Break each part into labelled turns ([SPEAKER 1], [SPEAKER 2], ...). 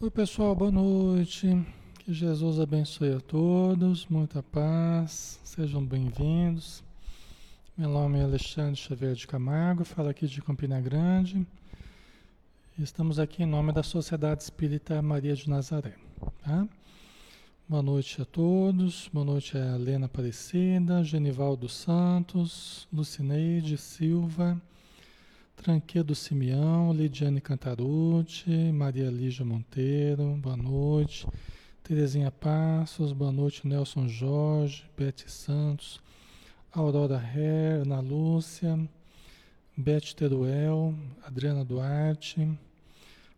[SPEAKER 1] Oi, pessoal, boa noite. Que Jesus abençoe a todos, muita paz, sejam bem-vindos. Meu nome é Alexandre Xavier de Camargo, falo aqui de Campina Grande. Estamos aqui em nome da Sociedade Espírita Maria de Nazaré. Tá? Boa noite a todos, boa noite a Helena Aparecida, Genivaldo Santos, Lucineide Silva. Tranquedo Simeão, Lidiane Cantarucci, Maria Lígia Monteiro, boa noite. Terezinha Passos, boa noite. Nelson Jorge, Bete Santos, Aurora Herr, Ana Lúcia, Bete Teruel, Adriana Duarte,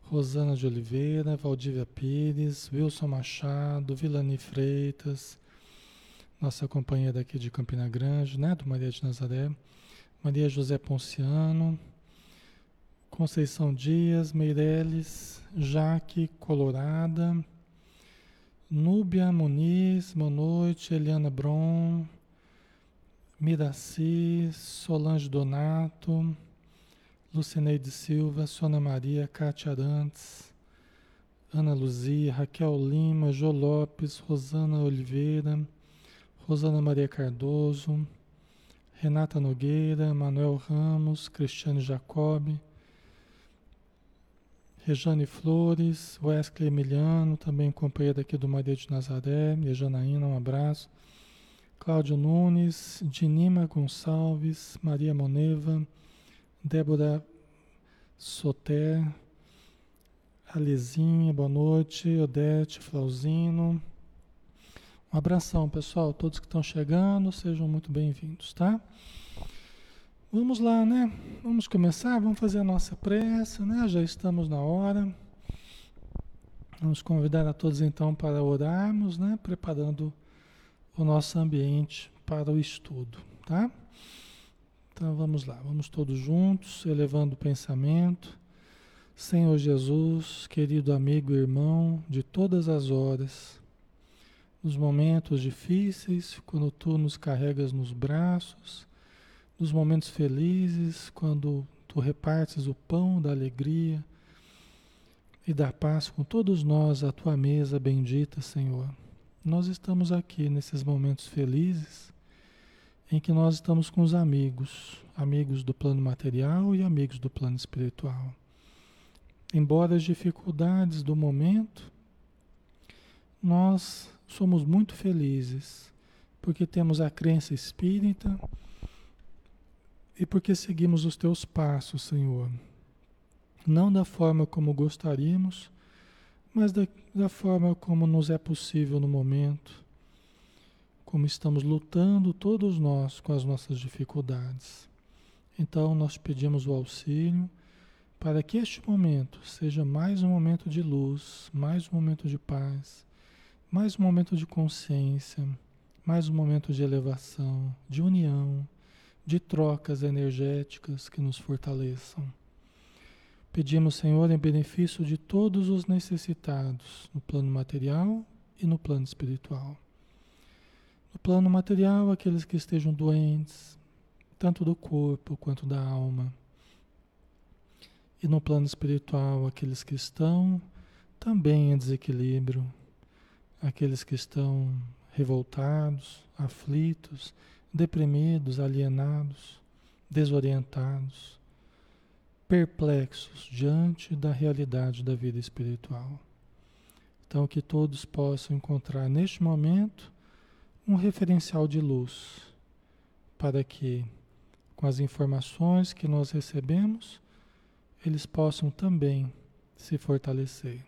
[SPEAKER 1] Rosana de Oliveira, Valdívia Pires, Wilson Machado, Vilani Freitas, nossa companheira aqui de Campina Grande, né, do Maria de Nazaré, Maria José Ponciano, Conceição Dias, Meireles, Jaque Colorada, Núbia Muniz, boa noite, Eliana Bron, Miraci, Solange Donato, Lucineide Silva, Sona Maria, Cátia Arantes, Ana Luzia, Raquel Lima, Jô Lopes, Rosana Oliveira, Rosana Maria Cardoso, Renata Nogueira, Manuel Ramos, Cristiane Jacobi, Rejane Flores, Wesley Emiliano, também companheiro aqui do Maria de Nazaré, e Janaína, um abraço. Cláudio Nunes, Dinima Gonçalves, Maria Moneva, Débora Soter, Alizinha, boa noite, Odete, Flauzino. Um abração, pessoal, todos que estão chegando, sejam muito bem-vindos, tá? Vamos lá, né? Vamos começar, vamos fazer a nossa prece, né? Já estamos na hora. Vamos convidar a todos então para orarmos, né? Preparando o nosso ambiente para o estudo, tá? Então vamos lá, vamos todos juntos, elevando o pensamento. Senhor Jesus, querido amigo e irmão de todas as horas, nos momentos difíceis, quando tu nos carregas nos braços, nos momentos felizes, quando tu repartes o pão da alegria e da paz com todos nós à tua mesa bendita, Senhor. Nós estamos aqui nesses momentos felizes em que nós estamos com os amigos, amigos do plano material e amigos do plano espiritual. Embora as dificuldades do momento, nós somos muito felizes porque temos a crença espírita e porque seguimos os teus passos, Senhor. Não da forma como gostaríamos, mas da, da forma como nos é possível no momento, como estamos lutando todos nós com as nossas dificuldades. Então nós pedimos o auxílio para que este momento seja mais um momento de luz, mais um momento de paz, mais um momento de consciência, mais um momento de elevação, de união de trocas energéticas que nos fortaleçam. Pedimos, Senhor, em benefício de todos os necessitados, no plano material e no plano espiritual. No plano material, aqueles que estejam doentes, tanto do corpo quanto da alma. E no plano espiritual, aqueles que estão também em desequilíbrio, aqueles que estão revoltados, aflitos, deprimidos, alienados, desorientados, perplexos diante da realidade da vida espiritual. Então, que todos possam encontrar neste momento um referencial de luz para que, com as informações que nós recebemos, eles possam também se fortalecer.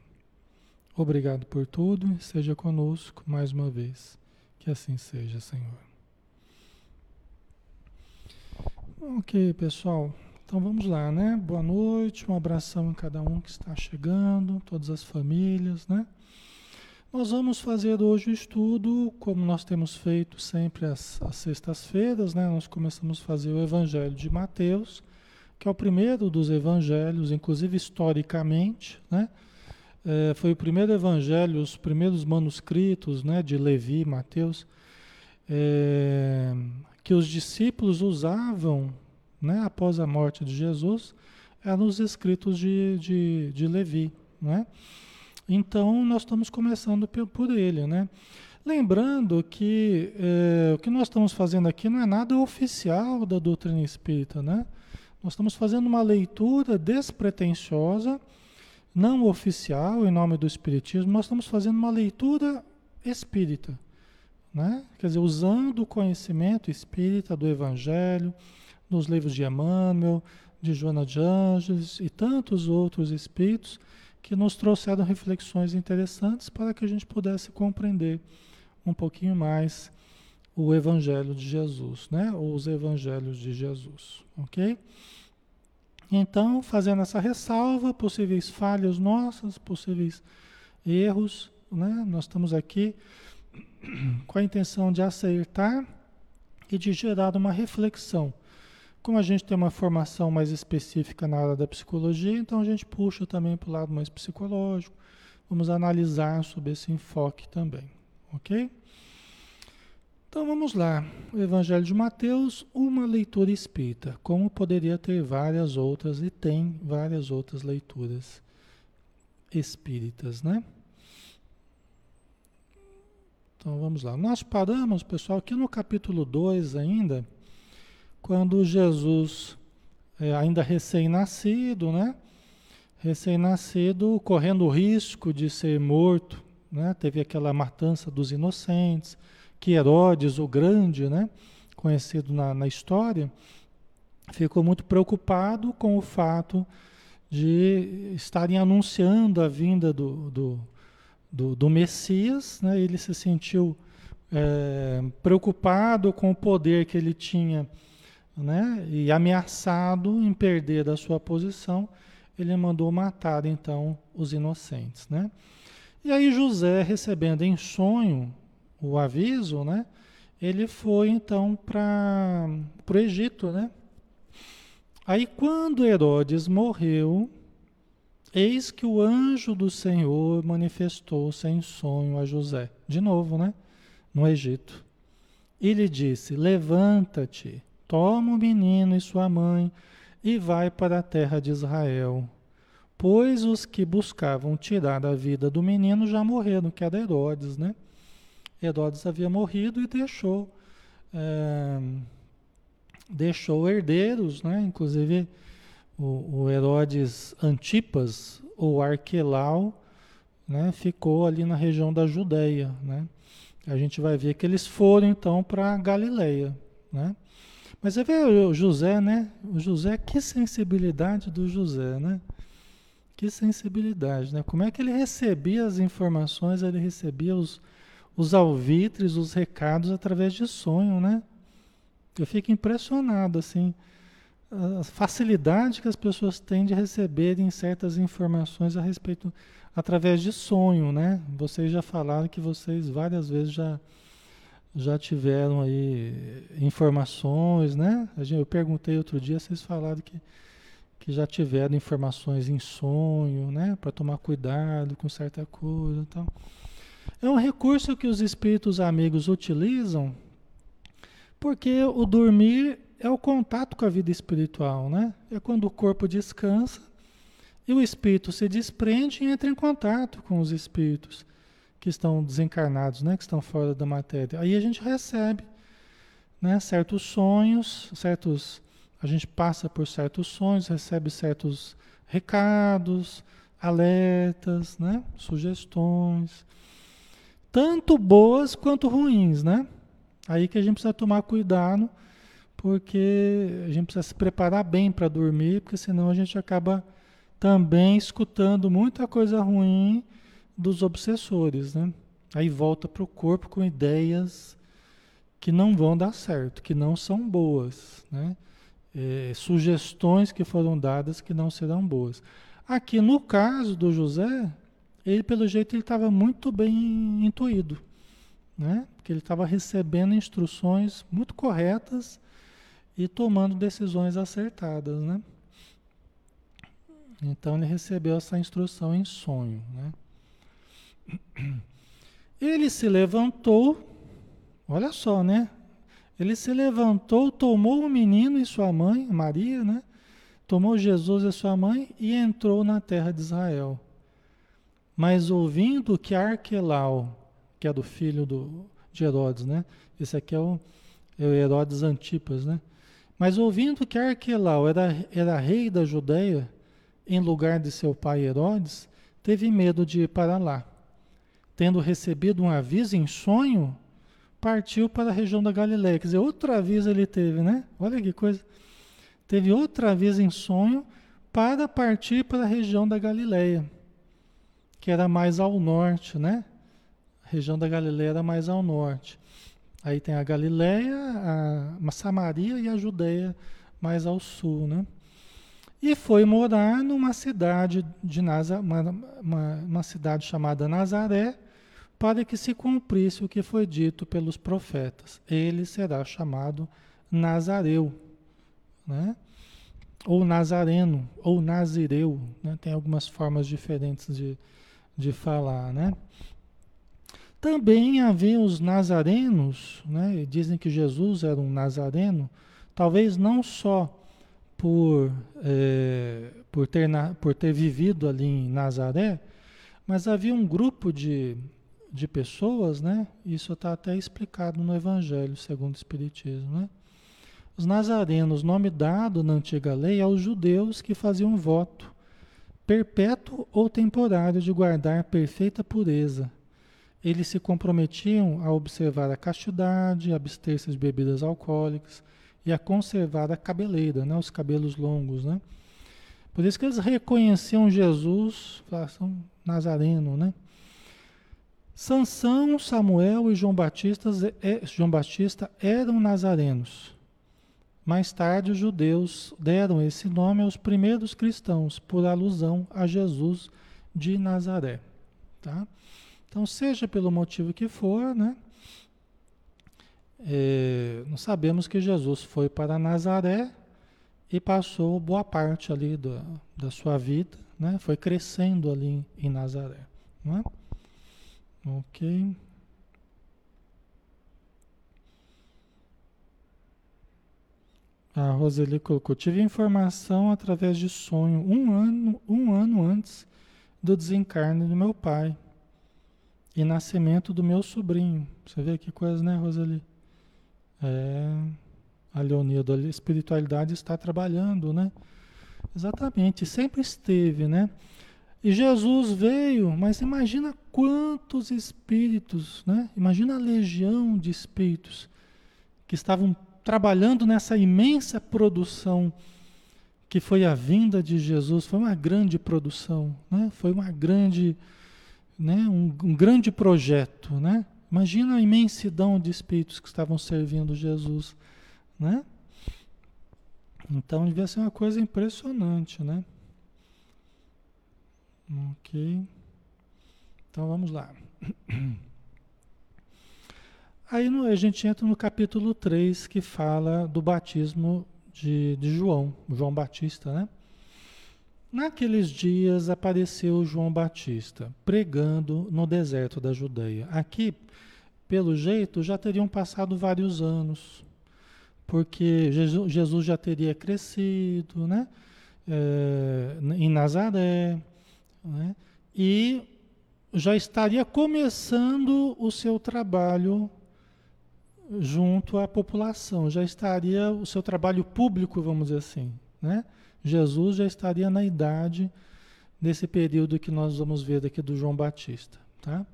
[SPEAKER 1] Obrigado por tudo e seja conosco mais uma vez. Que assim seja, Senhor. Ok, pessoal. Então vamos lá, né? Boa noite, um abração em cada um que está chegando, todas as famílias, né? Nós vamos fazer hoje o estudo, como nós temos feito sempre às, às sextas-feiras, né? Nós começamos a fazer o Evangelho de Mateus, que é o primeiro dos evangelhos, inclusive historicamente, né? É, foi o primeiro evangelho, os primeiros manuscritos, né? De Levi, Mateus. É, que os discípulos usavam né, após a morte de Jesus eram os escritos de, de, de Levi. Né? Então, nós estamos começando por ele, né? Lembrando que é, o que nós estamos fazendo aqui não é nada oficial da doutrina espírita, né? Nós estamos fazendo uma leitura despretensiosa, não oficial, em nome do Espiritismo, nós estamos fazendo uma leitura espírita, né? Quer dizer, usando o conhecimento espírita do Evangelho, dos livros de Emmanuel, de Joana de Anjos e tantos outros espíritos que nos trouxeram reflexões interessantes para que a gente pudesse compreender um pouquinho mais o Evangelho de Jesus, né? Ou os Evangelhos de Jesus, ok? Então, fazendo essa ressalva, possíveis falhas nossas, possíveis erros, né? Nós estamos aqui com a intenção de acertar e de gerar uma reflexão. Como a gente tem uma formação mais específica na área da psicologia, então a gente puxa também para o lado mais psicológico. Vamos analisar sobre esse enfoque também, ok? Então vamos lá. O Evangelho de Mateus, uma leitura espírita, como poderia ter várias outras e tem várias outras leituras espíritas, né? Então vamos lá. Nós paramos, pessoal, aqui no capítulo 2 ainda, quando Jesus, é, ainda recém-nascido, né? Recém-nascido, correndo o risco de ser morto, né? Teve aquela matança dos inocentes, que Herodes, o Grande, né? Conhecido na, na história, ficou muito preocupado com o fato de estarem anunciando a vinda do, do do, do Messias, né? ele se sentiu é, preocupado com o poder que ele tinha né? e ameaçado em perder a sua posição, ele mandou matar então os inocentes. Né? E aí José, recebendo em sonho o aviso, né? ele foi então para o Egito. Né? Aí quando Herodes morreu, Eis que o anjo do Senhor manifestou-se em sonho a José, de novo, né? No Egito. E lhe disse: Levanta-te, toma o menino e sua mãe e vai para a terra de Israel. Pois os que buscavam tirar a vida do menino já morreram, que era Herodes, né? Herodes havia morrido e deixou, é, deixou herdeiros, né? Inclusive o, o Herodes Antipas, ou Arquelau, né, ficou ali na região da Judéia. Né? A gente vai ver que eles foram então para Galileia. Né? Mas você vê o José, né? O José, que sensibilidade do José, né? Que sensibilidade, né? Como é que ele recebia as informações, ele recebia os, os alvitres, os recados através de sonho, né? Eu fico impressionado, assim a facilidade que as pessoas têm de receberem certas informações a respeito através de sonho, né? Vocês já falaram que vocês várias vezes já já tiveram aí informações, né? Eu perguntei outro dia, vocês falaram que que já tiveram informações em sonho, né? Para tomar cuidado com certa coisa, então é um recurso que os espíritos amigos utilizam porque o dormir é o contato com a vida espiritual, né? É quando o corpo descansa e o espírito se desprende e entra em contato com os espíritos que estão desencarnados, né? Que estão fora da matéria. Aí a gente recebe, né? Certos sonhos, certos, a gente passa por certos sonhos, recebe certos recados, alertas, né? Sugestões, tanto boas quanto ruins, né? Aí que a gente precisa tomar cuidado porque a gente precisa se preparar bem para dormir, porque senão a gente acaba também escutando muita coisa ruim dos obsessores, né? Aí volta para o corpo com ideias que não vão dar certo, que não são boas, né? É, sugestões que foram dadas que não serão boas. Aqui no caso do José, ele pelo jeito ele estava muito bem intuído, né? Porque ele estava recebendo instruções muito corretas e tomando decisões acertadas, né? Então ele recebeu essa instrução em sonho, né? Ele se levantou, olha só, né? Ele se levantou, tomou o menino e sua mãe, Maria, né? Tomou Jesus e sua mãe e entrou na terra de Israel. Mas ouvindo que Arquelau, que é do filho do, de Herodes, né? Esse aqui é o, é o Herodes Antipas, né? Mas ouvindo que Arquelau era, era rei da Judéia, em lugar de seu pai Herodes, teve medo de ir para lá. Tendo recebido um aviso em sonho, partiu para a região da Galiléia. Quer dizer, outro aviso ele teve, né? Olha que coisa. Teve outra vez em sonho para partir para a região da Galiléia, que era mais ao norte, né? A região da Galiléia era mais ao norte. Aí tem a Galiléia, a Samaria e a Judéia mais ao sul, né? E foi morar numa cidade de Nazaré, uma, uma, uma cidade chamada Nazaré, para que se cumprisse o que foi dito pelos profetas. Ele será chamado Nazareu, né? ou Nazareno, ou Nazireu, né? tem algumas formas diferentes de, de falar. Né? Também havia os nazarenos, né? dizem que Jesus era um nazareno, talvez não só por, é, por, ter na, por ter vivido ali em Nazaré, mas havia um grupo de, de pessoas, né? Isso está até explicado no Evangelho segundo o Espiritismo, né? Os nazarenos, nome dado na antiga lei aos judeus que faziam voto perpétuo ou temporário de guardar perfeita pureza. Eles se comprometiam a observar a castidade, abster-se de bebidas alcoólicas, e a conservar a cabeleira, né? os cabelos longos. Né? Por isso que eles reconheciam Jesus, são nazareno, né? Sansão, Samuel e João Batista, é, João Batista eram nazarenos. Mais tarde, os judeus deram esse nome aos primeiros cristãos, por alusão a Jesus de Nazaré. Tá? Então, seja pelo motivo que for, né? é, nós sabemos que Jesus foi para Nazaré e passou boa parte ali da, da sua vida, né? Foi crescendo ali em Nazaré, não é? Ok. A Roseli colocou, tive informação através de sonho um ano, um ano antes do desencarne do meu pai e nascimento do meu sobrinho. Você vê que coisa, né, Roseli? É, a Leonildo, a espiritualidade está trabalhando, né? Exatamente, sempre esteve, né? E Jesus veio, mas imagina quantos espíritos, né? Imagina a legião de espíritos que estavam trabalhando nessa imensa produção que foi a vinda de Jesus. Foi uma grande produção, né? Foi uma grande, né? um, um grande projeto, né? Imagina a imensidão de espíritos que estavam servindo Jesus, né? Então devia ser uma coisa impressionante, né? Ok. Então vamos lá. Aí no, a gente entra no capítulo 3 que fala do batismo de, de João, João Batista, né? Naqueles dias apareceu João Batista pregando no deserto da Judeia. Aqui, pelo jeito, já teriam passado vários anos, porque Jesus já teria crescido, né? É, em Nazaré, né? e já estaria começando o seu trabalho junto à população, já estaria o seu trabalho público, vamos dizer assim, né? Jesus já estaria na idade desse período que nós vamos ver daqui do João Batista, tá?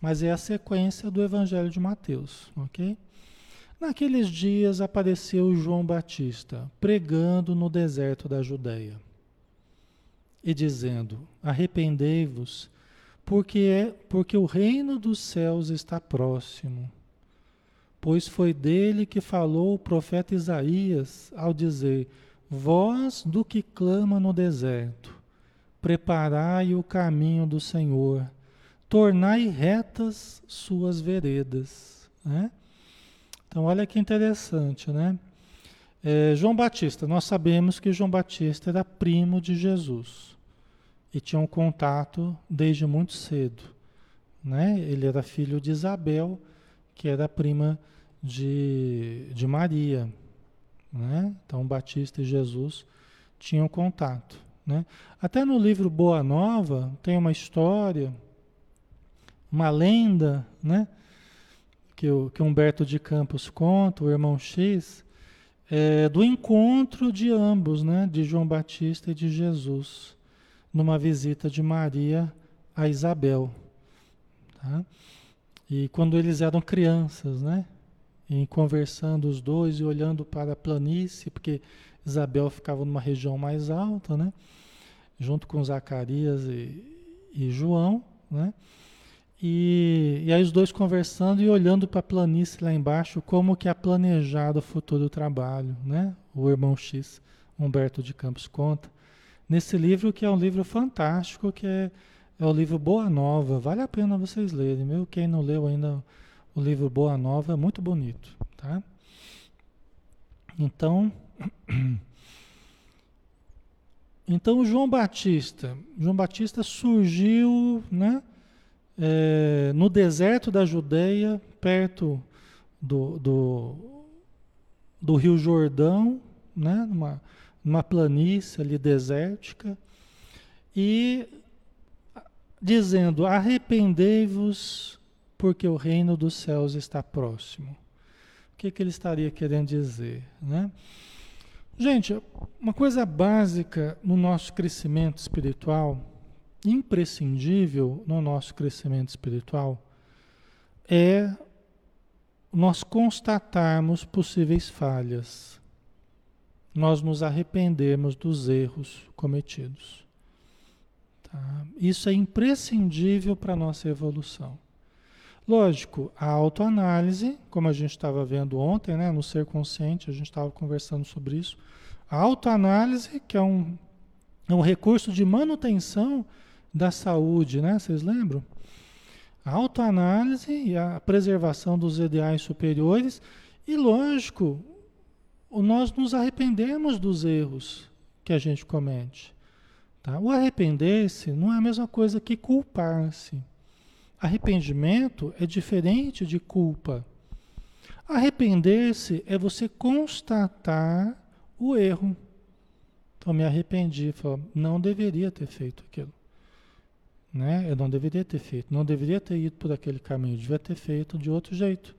[SPEAKER 1] Mas é a sequência do Evangelho de Mateus, ok? Naqueles dias apareceu João Batista pregando no deserto da Judéia e dizendo: Arrependei-vos, porque é porque o reino dos céus está próximo. Pois foi dele que falou o profeta Isaías ao dizer: Voz do que clama no deserto, preparai o caminho do Senhor, tornai retas suas veredas. Né? Então, olha que interessante, né? É, João Batista, nós sabemos que João Batista era primo de Jesus e tinha um contato desde muito cedo. Né? Ele era filho de Isabel, que era prima de, de Maria. Né? Então, Batista e Jesus tinham contato. Né? Até no livro Boa Nova tem uma história, uma lenda, né? que, o, que Humberto de Campos conta, o irmão X, é, do encontro de ambos, né? de João Batista e de Jesus, numa visita de Maria a Isabel. Tá? E quando eles eram crianças, né? E conversando os dois e olhando para a planície, porque Isabel ficava numa região mais alta, né? Junto com Zacarias e, e João, né? E, e aí os dois conversando e olhando para a planície lá embaixo, como que é planejado o futuro trabalho, né? O irmão X, Humberto de Campos conta. Nesse livro que é um livro fantástico, que é é o livro Boa Nova, vale a pena vocês lerem, meu. Quem não leu ainda o livro Boa Nova é muito bonito, tá? Então, então João Batista, João Batista surgiu, né, é, no deserto da Judeia, perto do, do, do Rio Jordão, né, numa, numa planície ali desértica, e dizendo: Arrependei-vos, porque o reino dos céus está próximo. O que, que ele estaria querendo dizer? Né? Gente, uma coisa básica no nosso crescimento espiritual, imprescindível no nosso crescimento espiritual, é nós constatarmos possíveis falhas, nós nos arrependermos dos erros cometidos. Tá? Isso é imprescindível para a nossa evolução. Lógico, a autoanálise, como a gente estava vendo ontem, né, no ser consciente, a gente estava conversando sobre isso. A autoanálise, que é um, é um recurso de manutenção da saúde, né? Vocês lembram? A autoanálise e a preservação dos ideais superiores, e lógico, nós nos arrependemos dos erros que a gente comete. Tá? O arrepender-se não é a mesma coisa que culpar-se. Arrependimento é diferente de culpa. Arrepender-se é você constatar o erro. Então, me arrependi, falo, não deveria ter feito aquilo. Né? Eu não deveria ter feito, não deveria ter ido por aquele caminho, devia ter feito de outro jeito.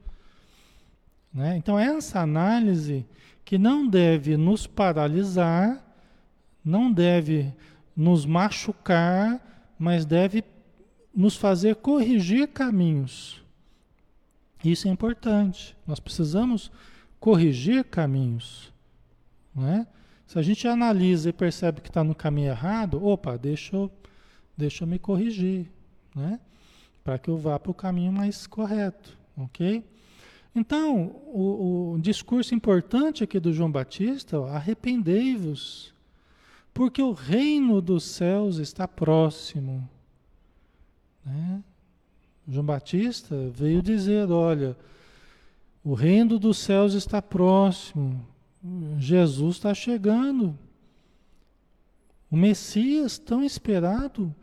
[SPEAKER 1] Né? Então, essa análise que não deve nos paralisar, não deve nos machucar, mas deve nos fazer corrigir caminhos. Isso é importante. Nós precisamos corrigir caminhos. Não é? Se a gente analisa e percebe que está no caminho errado, opa, deixa eu, deixa eu me corrigir, né? para que eu vá para o caminho mais correto. Ok? Então, o, o discurso importante aqui do João Batista, arrependei-vos porque o reino dos céus está próximo. Né? João Batista veio dizer: olha, o reino dos céus está próximo, Jesus está chegando. O Messias tão esperado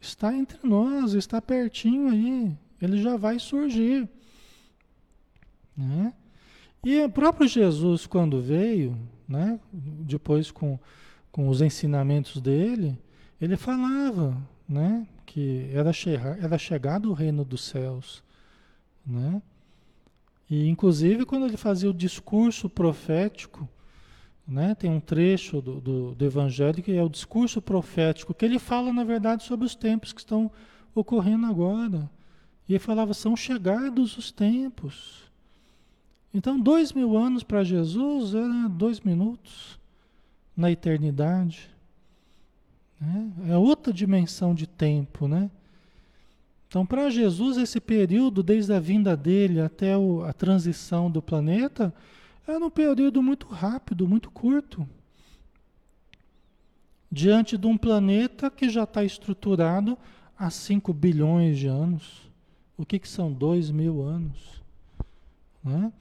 [SPEAKER 1] está entre nós, está pertinho aí, ele já vai surgir. Né? E o próprio Jesus, quando veio, né, depois com com os ensinamentos dele, ele falava, né, que era, era chegado o reino dos céus, né? E inclusive quando ele fazia o discurso profético, né, tem um trecho do, do, do Evangelho que é o discurso profético, que ele fala, na verdade, sobre os tempos que estão ocorrendo agora. E ele falava, são chegados os tempos. Então, dois mil anos para Jesus era dois minutos na eternidade. Né? É outra dimensão de tempo, né? Então, para Jesus, esse período, desde a vinda dele até o, a transição do planeta, era um período muito rápido, muito curto. Diante de um planeta que já está estruturado há 5 bilhões de anos. O que, que são 2 mil anos? Né?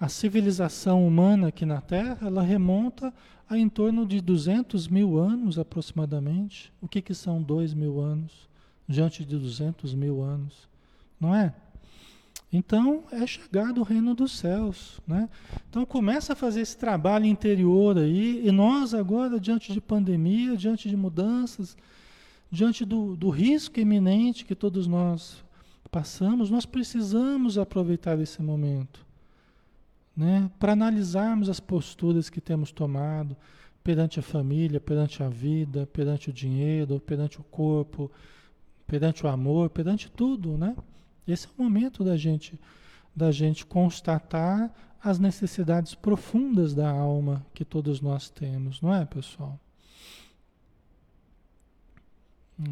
[SPEAKER 1] A civilização humana aqui na Terra, ela remonta há em torno de 200 mil anos aproximadamente. O que, que são 2 mil anos diante de 200 mil anos? Não é? Então é chegado o reino dos céus, né? Então começa a fazer esse trabalho interior aí e nós agora diante de pandemia, diante de mudanças, diante do, do risco iminente que todos nós passamos, nós precisamos aproveitar esse momento, né? Para analisarmos as posturas que temos tomado perante a família, perante a vida, perante o dinheiro, perante o corpo, perante o amor, perante tudo, né? Esse é o momento da gente da gente constatar as necessidades profundas da alma que todos nós temos, não é, pessoal?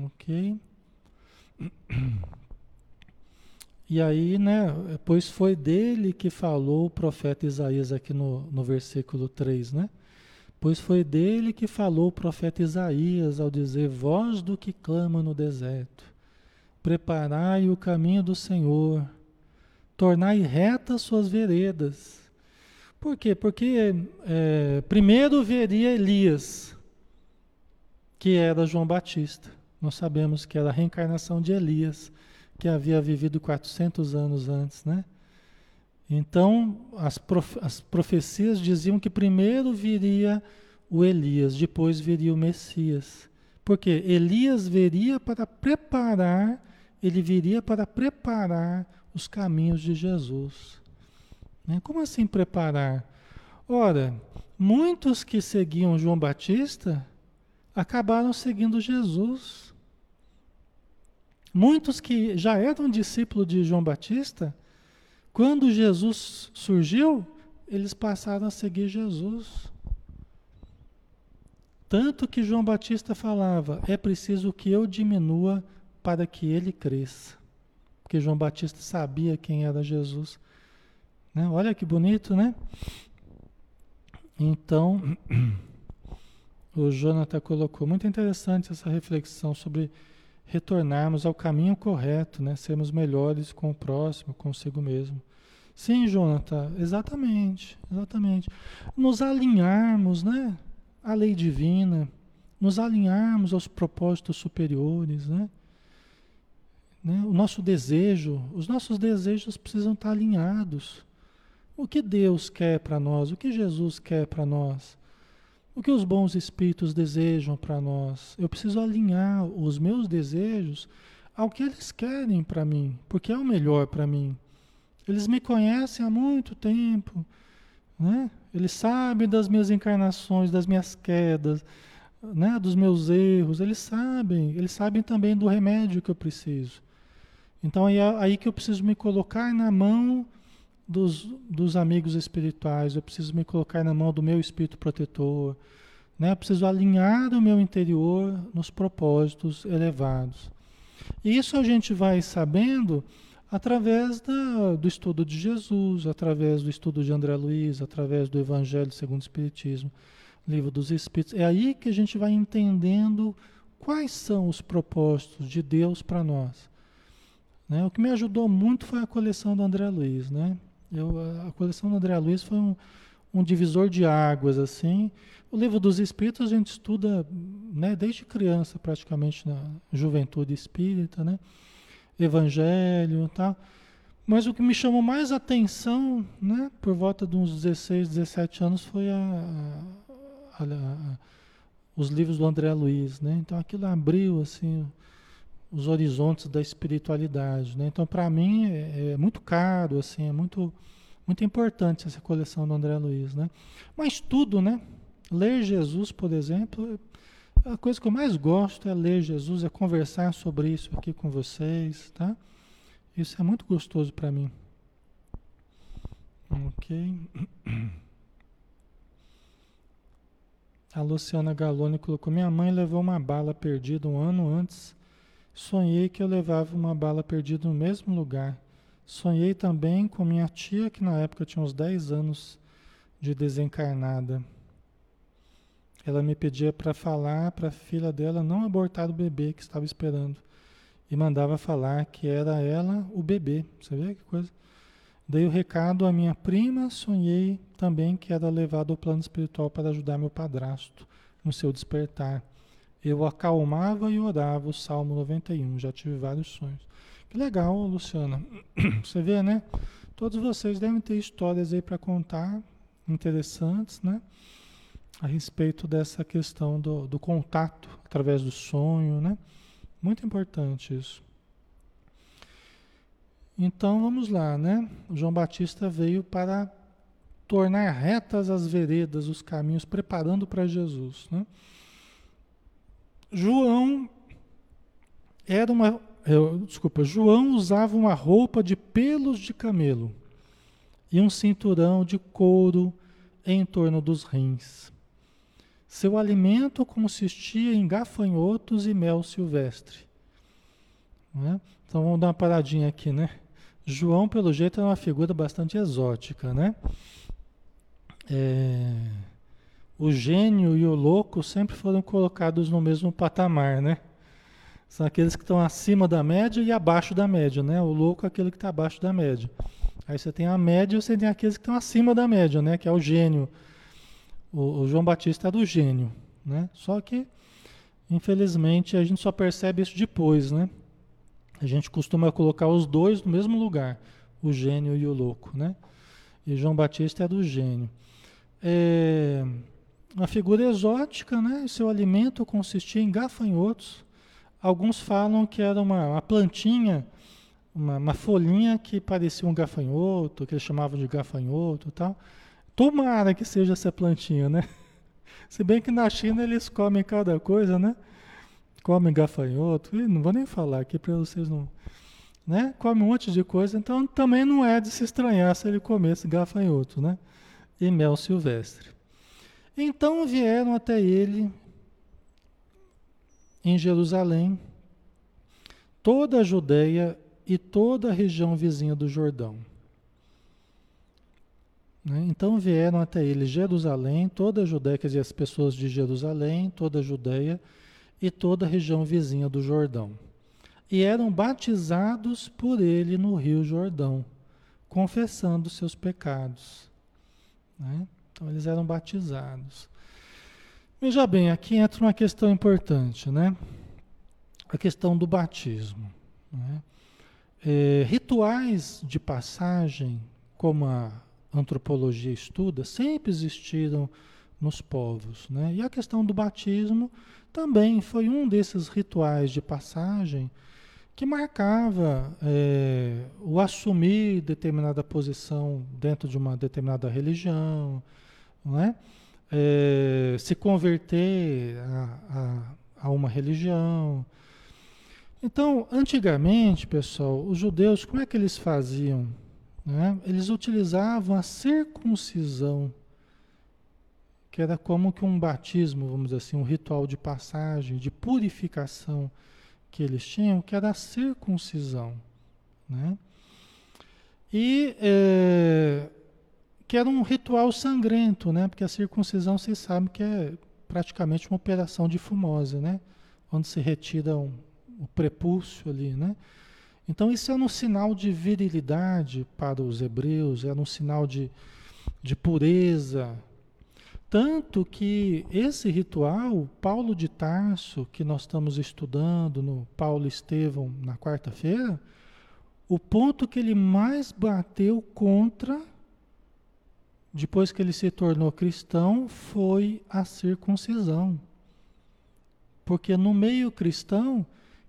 [SPEAKER 1] Ok. E aí, né, pois foi dele que falou o profeta Isaías aqui no, no versículo 3, né? Pois foi dele que falou o profeta Isaías ao dizer: Voz do que clama no deserto, preparai o caminho do Senhor, tornai retas suas veredas. Por quê? Porque é, primeiro veria Elias, que era João Batista. Nós sabemos que era a reencarnação de Elias, que havia vivido 400 anos antes, né? Então, as, profe as profecias diziam que primeiro viria o Elias, depois viria o Messias. Porque Elias viria para preparar ele viria para preparar os caminhos de Jesus. Né? Como assim preparar? Ora, muitos que seguiam João Batista acabaram seguindo Jesus. Muitos que já eram discípulos de João Batista, quando Jesus surgiu, eles passaram a seguir Jesus. Tanto que João Batista falava: é preciso que eu diminua para que ele cresça. Porque João Batista sabia quem era Jesus. Né? Olha que bonito, né? Então, o Jonathan colocou, muito interessante essa reflexão sobre retornarmos ao caminho correto, né? sermos melhores com o próximo, consigo mesmo. Sim, Jonathan, exatamente, exatamente. Nos alinharmos, né? À lei divina, nos alinharmos aos propósitos superiores, né? Né? O nosso desejo, os nossos desejos precisam estar alinhados. O que Deus quer para nós, o que Jesus quer para nós, o que os bons espíritos desejam para nós. Eu preciso alinhar os meus desejos ao que eles querem para mim, porque é o melhor para mim. Eles me conhecem há muito tempo, né? Eles sabem das minhas encarnações, das minhas quedas, né? dos meus erros. Eles sabem, eles sabem também do remédio que eu preciso. Então é aí que eu preciso me colocar na mão dos, dos amigos espirituais, eu preciso me colocar na mão do meu espírito protetor, né? eu preciso alinhar o meu interior nos propósitos elevados. E isso a gente vai sabendo através da, do estudo de Jesus, através do estudo de André Luiz, através do Evangelho segundo o Espiritismo, livro dos Espíritos. É aí que a gente vai entendendo quais são os propósitos de Deus para nós. Né? O que me ajudou muito foi a coleção do André Luiz. Né? Eu, a coleção do André Luiz foi um, um divisor de águas. assim. O livro dos Espíritos a gente estuda né, desde criança, praticamente na juventude espírita, né? Evangelho e tal. Mas o que me chamou mais atenção, né, por volta de uns 16, 17 anos, foi a, a, a, os livros do André Luiz. Né? Então aquilo abriu assim, os horizontes da espiritualidade. Né? Então, para mim, é, é, muito caro, assim, é muito, muito importante essa coleção do André Luiz. Né? Mas tudo, né? Ler Jesus, por exemplo, a coisa que eu mais gosto é ler Jesus, é conversar sobre isso aqui com vocês, tá? Isso é muito gostoso para mim. Ok. A Luciana Galone colocou: Minha mãe levou uma bala perdida um ano antes Sonhei que eu levava uma bala perdida no mesmo lugar. Sonhei também com minha tia, que na época tinha uns 10 anos de desencarnada. Ela me pedia para falar para a filha dela não abortar o bebê que estava esperando. E mandava falar que era ela o bebê. Você vê que coisa? Dei o recado à minha prima, sonhei também que era levado ao plano espiritual para ajudar meu padrasto no seu despertar. Eu acalmava e orava o Salmo 91. Já tive vários sonhos. Legal, Luciana. Você vê, né? Todos vocês devem ter histórias aí para contar, interessantes, né? A respeito dessa questão do, do contato através do sonho, né? Muito importante isso. Então vamos lá, né? O João Batista veio para tornar retas as veredas, os caminhos, preparando para Jesus. Né? João era uma. Desculpa, João usava uma roupa de pelos de camelo e um cinturão de couro em torno dos rins. Seu alimento consistia em gafanhotos e mel silvestre. Né? Então vamos dar uma paradinha aqui, né? João, pelo jeito, é uma figura bastante exótica, né? É, o gênio e o louco sempre foram colocados no mesmo patamar, né? São aqueles que estão acima da média e abaixo da média, né? O louco é aquele que está abaixo da média. Aí você tem a média e você tem aqueles que estão acima da média, né? Que é o gênio. O, o João Batista é do gênio, né? Só que, infelizmente, a gente só percebe isso depois, né? A gente costuma colocar os dois no mesmo lugar, o gênio e o louco, né? E João Batista é do gênio. É uma figura exótica, né? Seu alimento consistia em gafanhotos. Alguns falam que era uma, uma plantinha, uma, uma, folhinha que parecia um gafanhoto, que eles chamavam de gafanhoto e tal. Tomara que seja essa plantinha, né? Se bem que na China eles comem cada coisa, né? come gafanhoto, não vou nem falar aqui para vocês não. Né? Come um monte de coisa, então também não é de se estranhar se ele comesse gafanhoto, né? E mel silvestre. Então vieram até ele em Jerusalém, toda a Judéia e toda a região vizinha do Jordão. Né? Então vieram até ele Jerusalém, toda a Judéia, quer dizer, as pessoas de Jerusalém, toda a Judéia e toda a região vizinha do Jordão. E eram batizados por ele no rio Jordão, confessando seus pecados. Né? Então eles eram batizados. Veja bem, aqui entra uma questão importante, né? A questão do batismo. Né? É, rituais de passagem, como a antropologia estuda, sempre existiram nos povos. Né? E a questão do batismo também foi um desses rituais de passagem que marcava é, o assumir determinada posição dentro de uma determinada religião, não é? é se converter a, a, a, uma religião. Então, antigamente, pessoal, os judeus, como é que eles faziam? Né? Eles utilizavam a circuncisão que era como que um batismo, vamos dizer assim, um ritual de passagem, de purificação que eles tinham, que era a circuncisão. Né? E é, que era um ritual sangrento, né? porque a circuncisão, vocês sabem que é praticamente uma operação de fumose, né? onde se retira um, o prepúcio ali. Né? Então isso era um sinal de virilidade para os hebreus, era um sinal de, de pureza, tanto que esse ritual, Paulo de Tarso, que nós estamos estudando no Paulo Estevão na quarta-feira, o ponto que ele mais bateu contra, depois que ele se tornou cristão, foi a circuncisão. Porque no meio cristão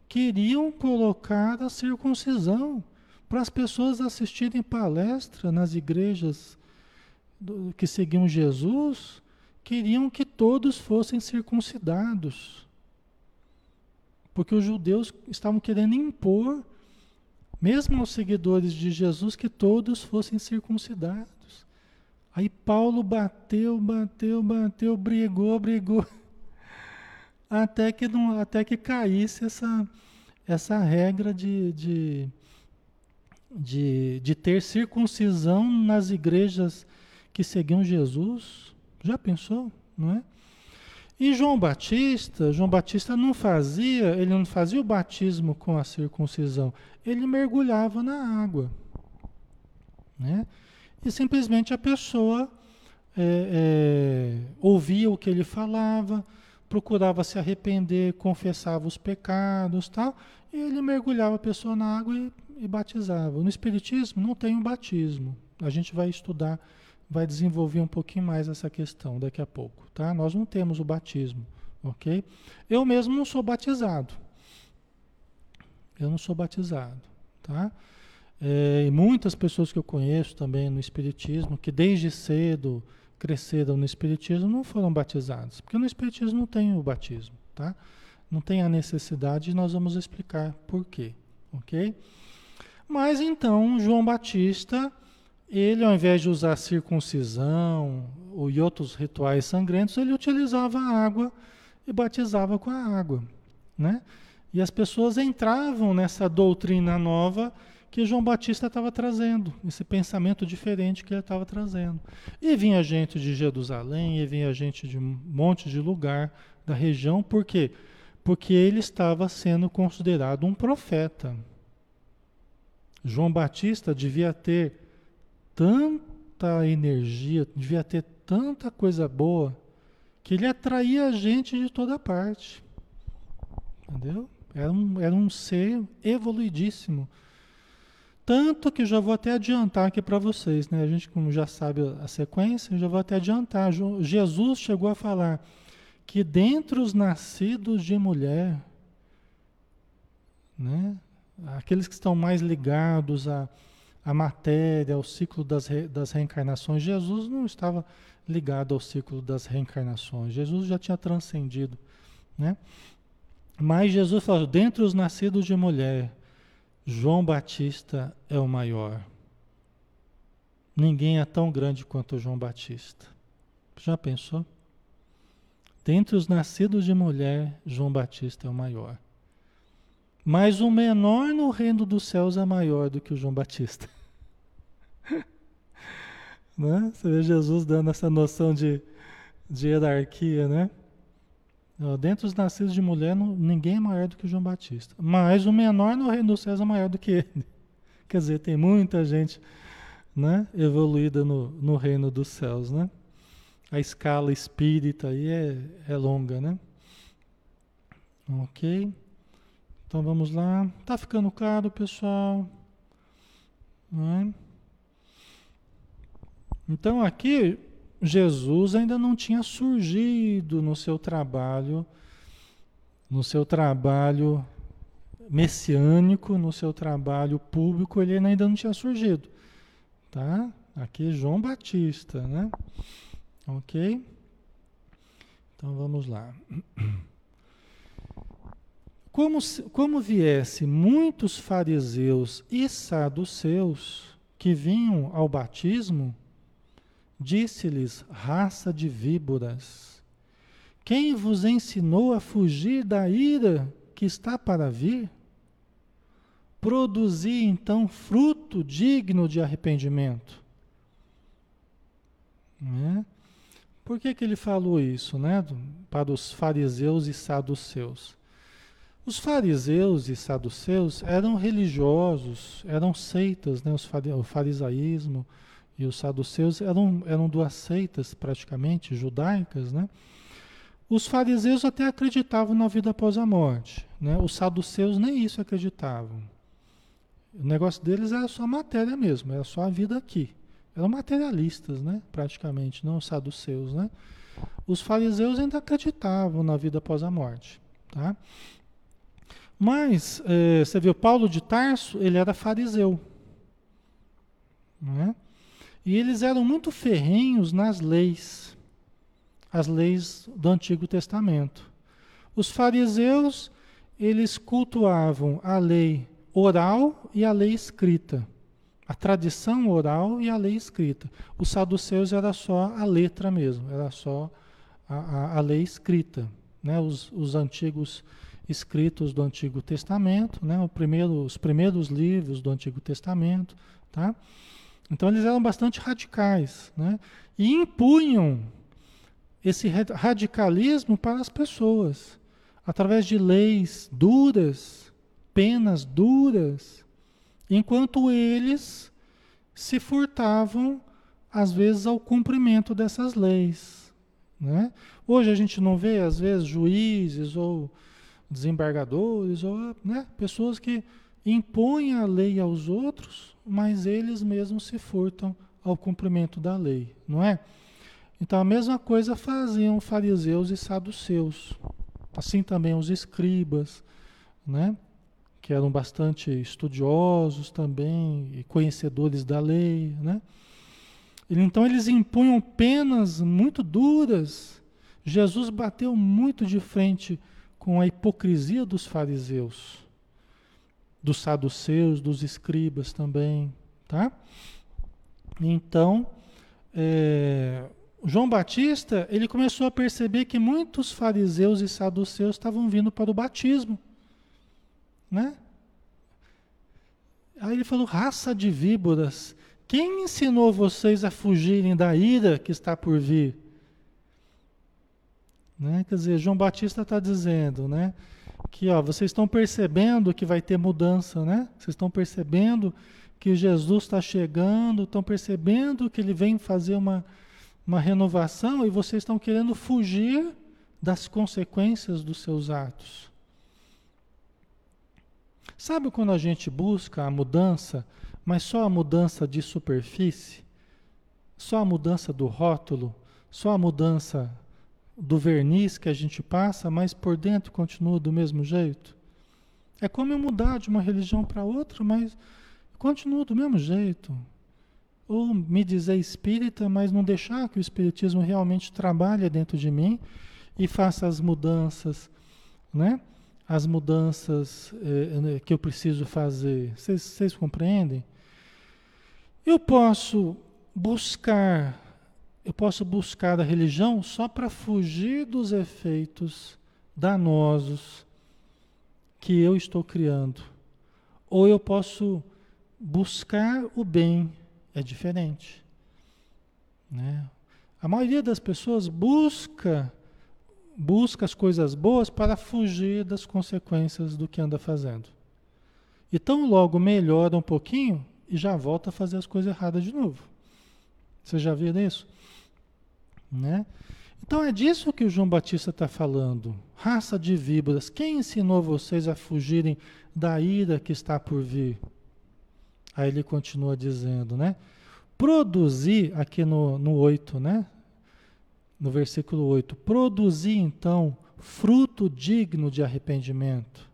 [SPEAKER 1] queriam colocar a circuncisão para as pessoas assistirem palestra nas igrejas que seguiam Jesus queriam que todos fossem circuncidados. Porque os judeus estavam querendo impor, mesmo aos seguidores de Jesus, que todos fossem circuncidados. Aí Paulo bateu, bateu, bateu, brigou, brigou, até que, não, até que caísse essa, essa regra de, de, de, de ter circuncisão nas igrejas que seguiam Jesus. Já pensou, não é? E João Batista, João Batista não fazia, ele não fazia o batismo com a circuncisão, ele mergulhava na água, né? E simplesmente a pessoa é, é, ouvia o que ele falava, procurava se arrepender, confessava os pecados, tal, e ele mergulhava a pessoa na água e, e batizava. No espiritismo não tem um batismo. A gente vai estudar, vai desenvolver um pouquinho mais essa questão daqui a pouco, tá? Nós não temos o batismo, OK? Eu mesmo não sou batizado. Eu não sou batizado, tá? É, muitas pessoas que eu conheço também no Espiritismo, que desde cedo cresceram no Espiritismo, não foram batizados, porque no Espiritismo não tem o batismo, tá? Não tem a necessidade e nós vamos explicar por quê, ok? Mas então, João Batista, ele ao invés de usar circuncisão ou e outros rituais sangrentos, ele utilizava a água e batizava com a água, né? E as pessoas entravam nessa doutrina nova que João Batista estava trazendo, esse pensamento diferente que ele estava trazendo. E vinha gente de Jerusalém, e vinha gente de um monte de lugar da região, por quê? Porque ele estava sendo considerado um profeta. João Batista devia ter tanta energia, devia ter tanta coisa boa, que ele atraía gente de toda parte. Entendeu? Era um, era um ser evoluidíssimo tanto que já vou até adiantar aqui para vocês, né? A gente, como já sabe a sequência, já vou até adiantar. Jesus chegou a falar que dentre os nascidos de mulher, né? Aqueles que estão mais ligados à, à matéria, ao ciclo das, re, das reencarnações, Jesus não estava ligado ao ciclo das reencarnações. Jesus já tinha transcendido, né? Mas Jesus falou, dentre os nascidos de mulher, João Batista é o maior. Ninguém é tão grande quanto João Batista. Já pensou? Dentre os nascidos de mulher, João Batista é o maior. Mas o menor no reino dos céus é maior do que o João Batista. né? Você vê Jesus dando essa noção de, de hierarquia, né? Dentre os nascidos de mulher, ninguém é maior do que João Batista. Mas o menor no reino dos céus é maior do que ele. Quer dizer, tem muita gente né, evoluída no, no reino dos céus. Né? A escala espírita aí é, é longa, né? Ok? Então vamos lá. Tá ficando claro, pessoal? É? Então aqui Jesus ainda não tinha surgido no seu trabalho, no seu trabalho messiânico, no seu trabalho público, ele ainda não tinha surgido. Tá? Aqui João Batista, né? Ok? Então vamos lá. Como, como viesse muitos fariseus e saduceus que vinham ao batismo, Disse-lhes: raça de víboras, quem vos ensinou a fugir da ira que está para vir? Produzi então fruto digno de arrependimento. Né? Por que, que ele falou isso né? para os fariseus e saduceus? Os fariseus e saduceus eram religiosos, eram seitas, né? o farisaísmo, e os saduceus eram, eram duas seitas praticamente judaicas, né? Os fariseus até acreditavam na vida após a morte, né? Os saduceus nem isso acreditavam. O negócio deles era só matéria mesmo, era só a vida aqui. Eram materialistas, né? Praticamente, não os saduceus, né? Os fariseus ainda acreditavam na vida após a morte, tá? Mas, eh, você viu, Paulo de Tarso, ele era fariseu, não é? E eles eram muito ferrenhos nas leis, as leis do Antigo Testamento. Os fariseus, eles cultuavam a lei oral e a lei escrita. A tradição oral e a lei escrita. Os saduceus era só a letra mesmo, era só a, a, a lei escrita. Né? Os, os antigos escritos do Antigo Testamento, né? primeiro, os primeiros livros do Antigo Testamento, tá? Então eles eram bastante radicais, né? E impunham esse radicalismo para as pessoas, através de leis duras, penas duras, enquanto eles se furtavam, às vezes, ao cumprimento dessas leis. Né? Hoje a gente não vê, às vezes, juízes ou desembargadores ou né, pessoas que impõem a lei aos outros, mas eles mesmos se furtam ao cumprimento da lei, não é? Então a mesma coisa faziam fariseus e saduceus, assim também os escribas, né? que eram bastante estudiosos também e conhecedores da lei, né? Então eles impunham penas muito duras. Jesus bateu muito de frente com a hipocrisia dos fariseus, dos saduceus, dos escribas também, tá? Então, é, João Batista, ele começou a perceber que muitos fariseus e saduceus estavam vindo para o batismo, né? Aí ele falou, raça de víboras, quem ensinou vocês a fugirem da ira que está por vir? Né? Quer dizer, João Batista está dizendo, né? Ó, vocês estão percebendo que vai ter mudança, né? Vocês estão percebendo que Jesus está chegando, estão percebendo que ele vem fazer uma, uma renovação e vocês estão querendo fugir das consequências dos seus atos. Sabe quando a gente busca a mudança, mas só a mudança de superfície? Só a mudança do rótulo? Só a mudança do verniz que a gente passa, mas por dentro continua do mesmo jeito? É como eu mudar de uma religião para outra, mas continua do mesmo jeito. Ou me dizer espírita, mas não deixar que o espiritismo realmente trabalhe dentro de mim e faça as mudanças, né? as mudanças eh, que eu preciso fazer. Vocês compreendem? Eu posso buscar, eu posso buscar a religião só para fugir dos efeitos danosos que eu estou criando. Ou eu posso buscar o bem, é diferente. Né? A maioria das pessoas busca busca as coisas boas para fugir das consequências do que anda fazendo. E tão logo melhora um pouquinho e já volta a fazer as coisas erradas de novo. Você já viu isso? Né? Então é disso que o João Batista está falando. Raça de víboras, quem ensinou vocês a fugirem da ira que está por vir? Aí ele continua dizendo, né? Produzir, aqui no, no 8, né? no versículo 8: Produzi então fruto digno de arrependimento.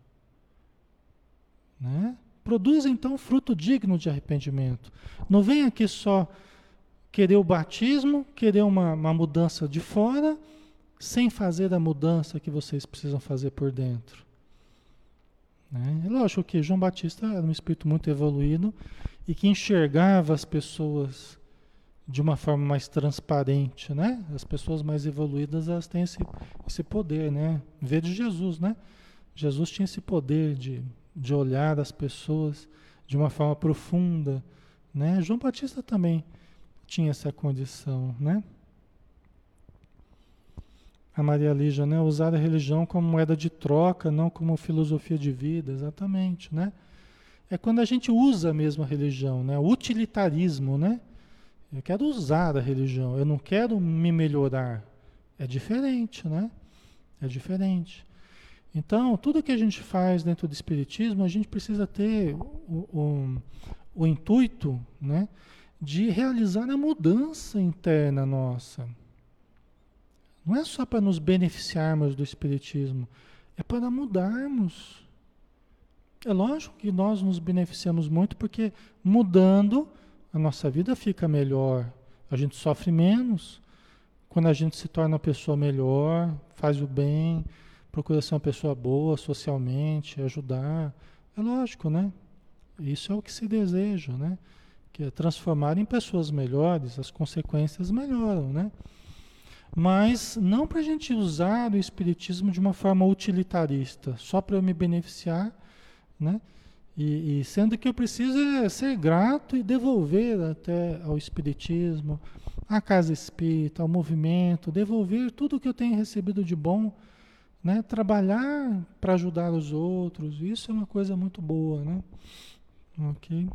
[SPEAKER 1] Né? Produz então fruto digno de arrependimento. Não vem aqui só querer o batismo, querer uma, uma mudança de fora, sem fazer a mudança que vocês precisam fazer por dentro. Né? É lógico que João Batista era um espírito muito evoluído e que enxergava as pessoas de uma forma mais transparente, né? As pessoas mais evoluídas, elas têm esse, esse poder, né? Ver de Jesus, né? Jesus tinha esse poder de, de olhar as pessoas de uma forma profunda, né? João Batista também tinha essa condição, né? A Maria Lígia, né? Usar a religião como moeda de troca, não como filosofia de vida, exatamente, né? É quando a gente usa mesmo a religião, né? O utilitarismo, né? Eu quero usar a religião, eu não quero me melhorar. É diferente, né? É diferente. Então, tudo que a gente faz dentro do Espiritismo, a gente precisa ter o, o, o intuito né, de realizar a mudança interna nossa. Não é só para nos beneficiarmos do Espiritismo, é para mudarmos. É lógico que nós nos beneficiamos muito porque mudando a nossa vida fica melhor, a gente sofre menos. Quando a gente se torna uma pessoa melhor, faz o bem, procura ser uma pessoa boa socialmente, ajudar. É lógico, né? Isso é o que se deseja, né? Que é transformar em pessoas melhores, as consequências melhoram, né? Mas não para a gente usar o Espiritismo de uma forma utilitarista, só para eu me beneficiar, né? E, e, sendo que eu preciso é ser grato e devolver até ao Espiritismo, à casa espírita, ao movimento, devolver tudo que eu tenho recebido de bom, né? trabalhar para ajudar os outros, isso é uma coisa muito boa, né? Ok?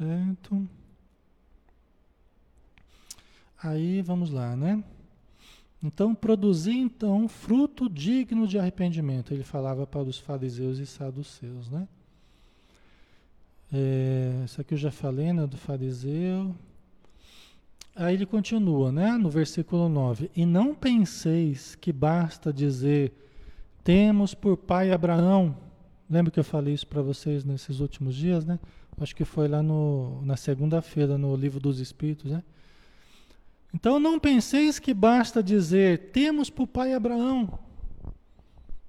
[SPEAKER 1] Certo. Aí vamos lá, né? Então, produzir então fruto digno de arrependimento. Ele falava para os fariseus e saduceus, né? É, isso aqui eu já falei, né, do fariseu. Aí ele continua, né, no versículo 9: E não penseis que basta dizer, temos por pai Abraão. Lembra que eu falei isso para vocês nesses últimos dias, né? Acho que foi lá no, na segunda-feira, no Livro dos Espíritos, né? Então não penseis que basta dizer, temos por pai Abraão.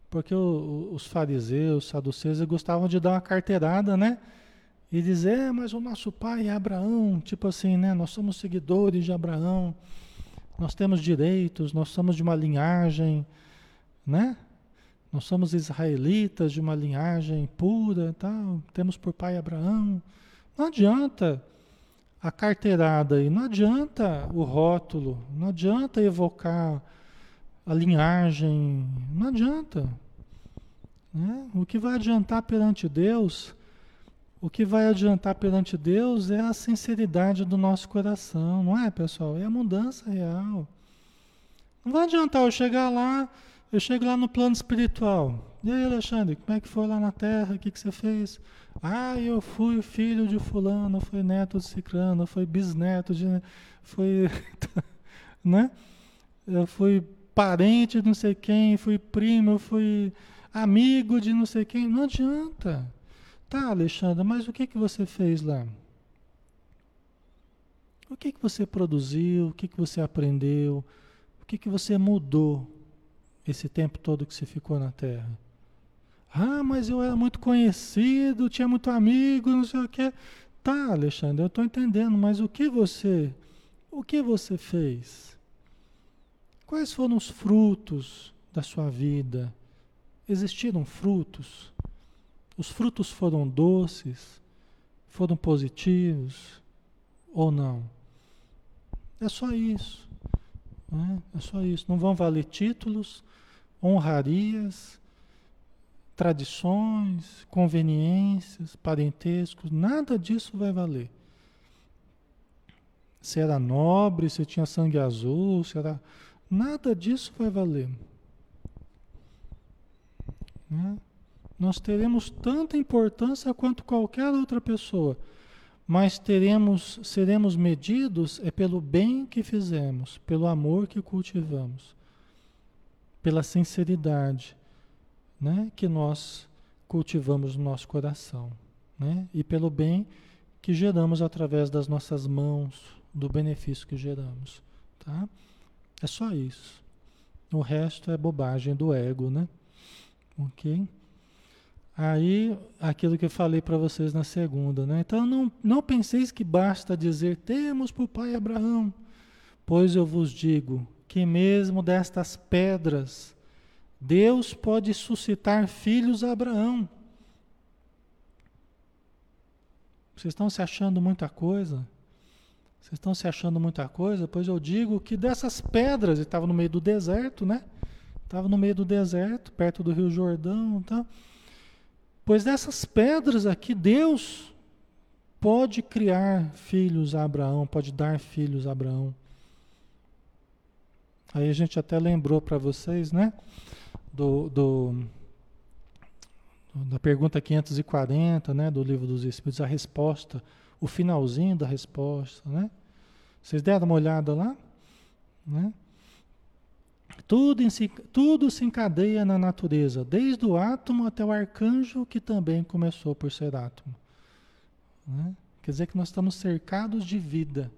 [SPEAKER 1] Porque o, os fariseus, os saduceus, gostavam de dar uma carteirada, né? e dizer, é, mas o nosso pai é Abraão, tipo assim, né? Nós somos seguidores de Abraão, nós temos direitos, nós somos de uma linhagem, né? Nós somos israelitas de uma linhagem pura, tal, temos por pai Abraão. Não adianta a carteirada aí, não adianta o rótulo, não adianta evocar a linhagem, não adianta. Né? O que vai adiantar perante Deus o que vai adiantar perante Deus é a sinceridade do nosso coração, não é, pessoal? É a mudança real. Não vai adiantar eu chegar lá, eu chego lá no plano espiritual. E aí, Alexandre, como é que foi lá na Terra? O que, que você fez? Ah, eu fui filho de fulano, fui neto de ciclano, fui bisneto de... Fui... né? Eu fui parente de não sei quem, fui primo, fui amigo de não sei quem. Não adianta. Tá, Alexandra, mas o que, que você fez lá? O que, que você produziu? O que, que você aprendeu? O que, que você mudou esse tempo todo que você ficou na Terra? Ah, mas eu era muito conhecido, tinha muito amigo, não sei o quê. Tá, Alexandre, eu estou entendendo, mas o que você, o que você fez? Quais foram os frutos da sua vida? Existiram frutos? Os frutos foram doces, foram positivos ou não? É só isso. Né? É só isso. Não vão valer títulos, honrarias, tradições, conveniências, parentescos, nada disso vai valer. Se era nobre, se tinha sangue azul, se era. Nada disso vai valer. Né? Nós teremos tanta importância quanto qualquer outra pessoa, mas teremos, seremos medidos é pelo bem que fizemos, pelo amor que cultivamos, pela sinceridade, né, que nós cultivamos no nosso coração, né, e pelo bem que geramos através das nossas mãos, do benefício que geramos, tá? É só isso. O resto é bobagem do ego, né? Ok? Aí, aquilo que eu falei para vocês na segunda, né? Então, não, não penseis que basta dizer, temos por pai Abraão, pois eu vos digo que mesmo destas pedras, Deus pode suscitar filhos a Abraão. Vocês estão se achando muita coisa? Vocês estão se achando muita coisa? Pois eu digo que dessas pedras, ele estava no meio do deserto, né? Estava no meio do deserto, perto do Rio Jordão, então. Pois dessas pedras aqui, Deus pode criar filhos a Abraão, pode dar filhos a Abraão. Aí a gente até lembrou para vocês, né? Do, do, da pergunta 540, né? Do livro dos Espíritos, a resposta, o finalzinho da resposta, né? Vocês deram uma olhada lá? Né? Tudo, si, tudo se encadeia na natureza, desde o átomo até o arcanjo, que também começou por ser átomo. Né? Quer dizer que nós estamos cercados de vida.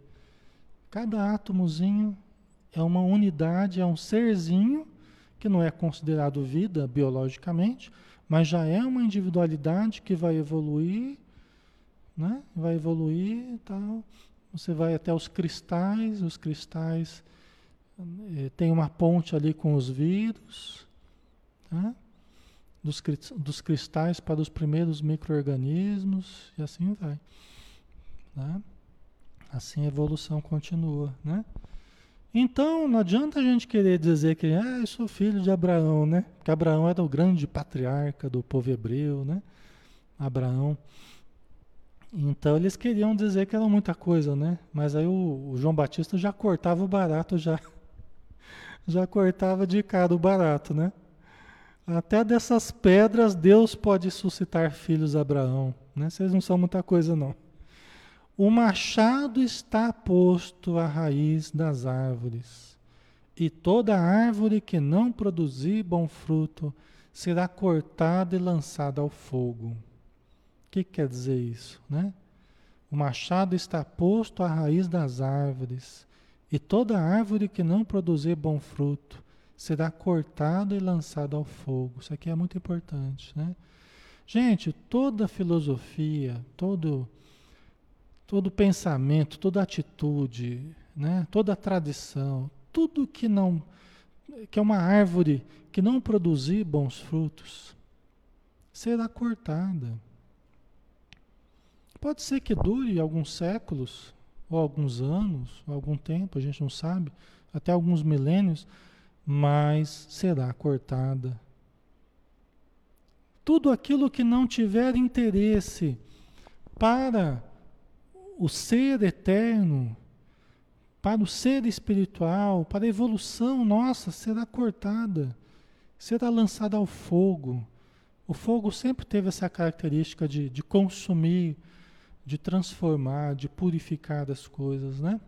[SPEAKER 1] Cada átomozinho é uma unidade, é um serzinho, que não é considerado vida biologicamente, mas já é uma individualidade que vai evoluir, né? vai evoluir tal. Você vai até os cristais, os cristais é, tem uma ponte ali com os vírus, tá? dos, dos cristais para os primeiros micro-organismos, e assim vai. Tá? Assim a evolução continua, né? Então, não adianta a gente querer dizer que ah, eu sou filho de Abraão, né? Porque Abraão era o grande patriarca do povo hebreu, né? Abraão. Então eles queriam dizer que era muita coisa, né? Mas aí o, o João Batista já cortava o barato, já, já cortava de cara o barato, né? Até dessas pedras Deus pode suscitar filhos a Abraão, né? Vocês não são muita coisa não. O machado está posto à raiz das árvores, e toda árvore que não produzir bom fruto será cortada e lançada ao fogo que quer dizer isso, né? O machado está posto à raiz das árvores, e toda árvore que não produzir bom fruto será cortada e lançada ao fogo. Isso aqui é muito importante, né? Gente, toda filosofia, todo todo pensamento, toda atitude, né? Toda tradição, tudo que não que é uma árvore que não produzir bons frutos será cortada. Pode ser que dure alguns séculos, ou alguns anos, ou algum tempo, a gente não sabe, até alguns milênios, mas será cortada. Tudo aquilo que não tiver interesse para o ser eterno, para o ser espiritual, para a evolução nossa, será cortada, será lançada ao fogo. O fogo sempre teve essa característica de, de consumir de transformar, de purificar as coisas, né?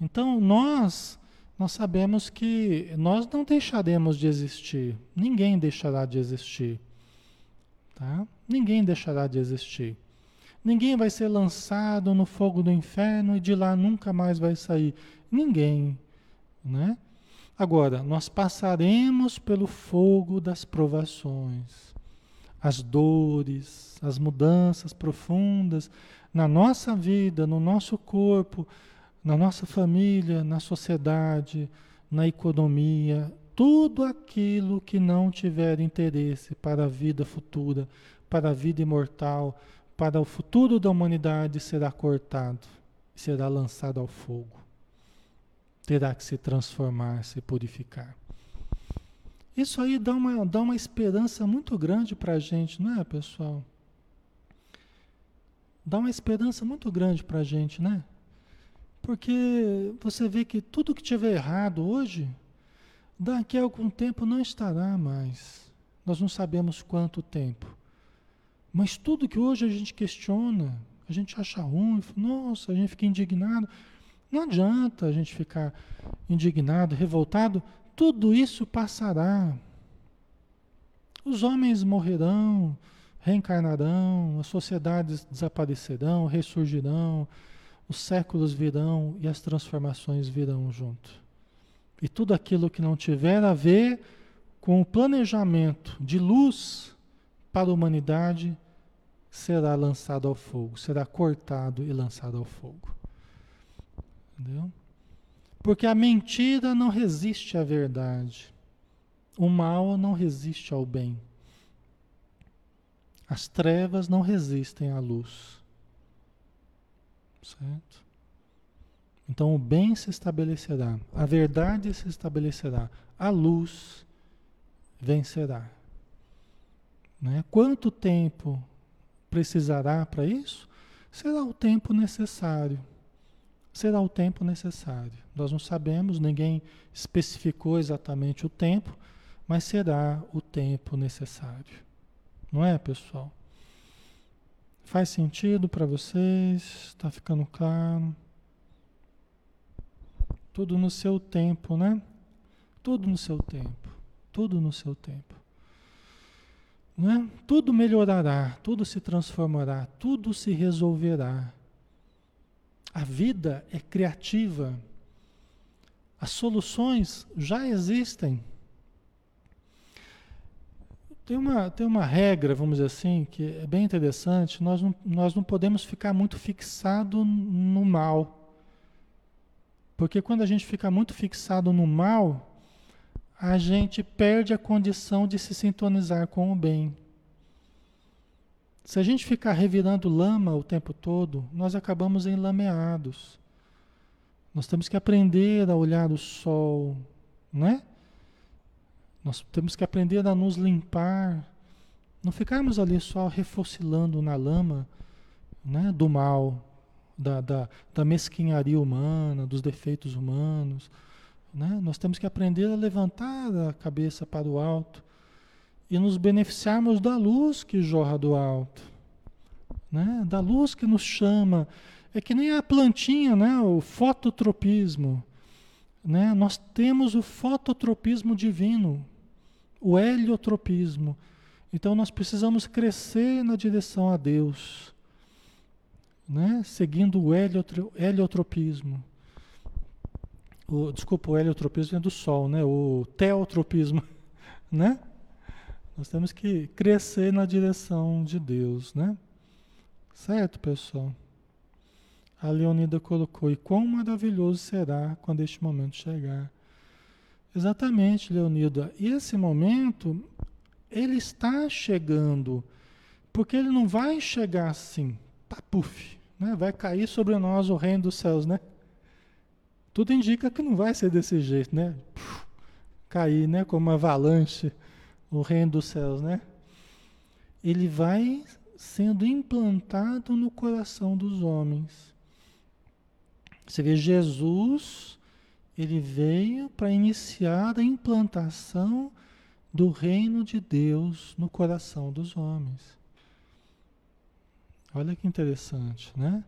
[SPEAKER 1] Então nós nós sabemos que nós não deixaremos de existir. Ninguém deixará de existir. Tá? Ninguém deixará de existir. Ninguém vai ser lançado no fogo do inferno e de lá nunca mais vai sair. Ninguém, né? Agora, nós passaremos pelo fogo das provações as dores, as mudanças profundas na nossa vida, no nosso corpo, na nossa família, na sociedade, na economia, tudo aquilo que não tiver interesse para a vida futura, para a vida imortal, para o futuro da humanidade será cortado, será lançado ao fogo. Terá que se transformar, se purificar. Isso aí dá uma, dá uma esperança muito grande para a gente, não é, pessoal? Dá uma esperança muito grande para a gente, né? Porque você vê que tudo que tiver errado hoje, daqui a algum tempo não estará mais. Nós não sabemos quanto tempo. Mas tudo que hoje a gente questiona, a gente acha ruim, nossa, a gente fica indignado. Não adianta a gente ficar indignado, revoltado, tudo isso passará. Os homens morrerão, reencarnarão, as sociedades desaparecerão, ressurgirão, os séculos virão e as transformações virão junto. E tudo aquilo que não tiver a ver com o planejamento de luz para a humanidade será lançado ao fogo, será cortado e lançado ao fogo. Entendeu? Porque a mentira não resiste à verdade. O mal não resiste ao bem. As trevas não resistem à luz. Certo? Então o bem se estabelecerá, a verdade se estabelecerá, a luz vencerá. Né? Quanto tempo precisará para isso? Será o tempo necessário será o tempo necessário. Nós não sabemos, ninguém especificou exatamente o tempo, mas será o tempo necessário. Não é, pessoal? Faz sentido para vocês? Está ficando claro? Tudo no seu tempo, né? Tudo no seu tempo. Tudo no seu tempo. Não é? Tudo melhorará, tudo se transformará, tudo se resolverá a vida é criativa. As soluções já existem. Tem uma, tem uma regra, vamos dizer assim, que é bem interessante. Nós não, nós não podemos ficar muito fixado no mal. Porque quando a gente fica muito fixado no mal, a gente perde a condição de se sintonizar com o bem. Se a gente ficar revirando lama o tempo todo, nós acabamos enlameados. Nós temos que aprender a olhar o sol, né? Nós temos que aprender a nos limpar, não ficarmos ali só refocilando na lama, né? do mal, da, da, da mesquinharia humana, dos defeitos humanos. Né? Nós temos que aprender a levantar a cabeça para o alto e nos beneficiarmos da luz que jorra do alto, né? da luz que nos chama. É que nem a plantinha, né? o fototropismo. Né? Nós temos o fototropismo divino, o heliotropismo. Então nós precisamos crescer na direção a Deus, né? seguindo o heliotropismo. O, desculpa, o heliotropismo é do Sol, né? o teotropismo. Né? Nós temos que crescer na direção de Deus. Né? Certo, pessoal? A Leonida colocou, e quão maravilhoso será quando este momento chegar. Exatamente, Leonida. E esse momento, ele está chegando, porque ele não vai chegar assim, papuf, né? vai cair sobre nós o reino dos céus, né? Tudo indica que não vai ser desse jeito, né? Cair, né? Como uma avalanche, o reino dos céus, né? Ele vai sendo implantado no coração dos homens. Você vê, Jesus, ele veio para iniciar a implantação do reino de Deus no coração dos homens. Olha que interessante, né?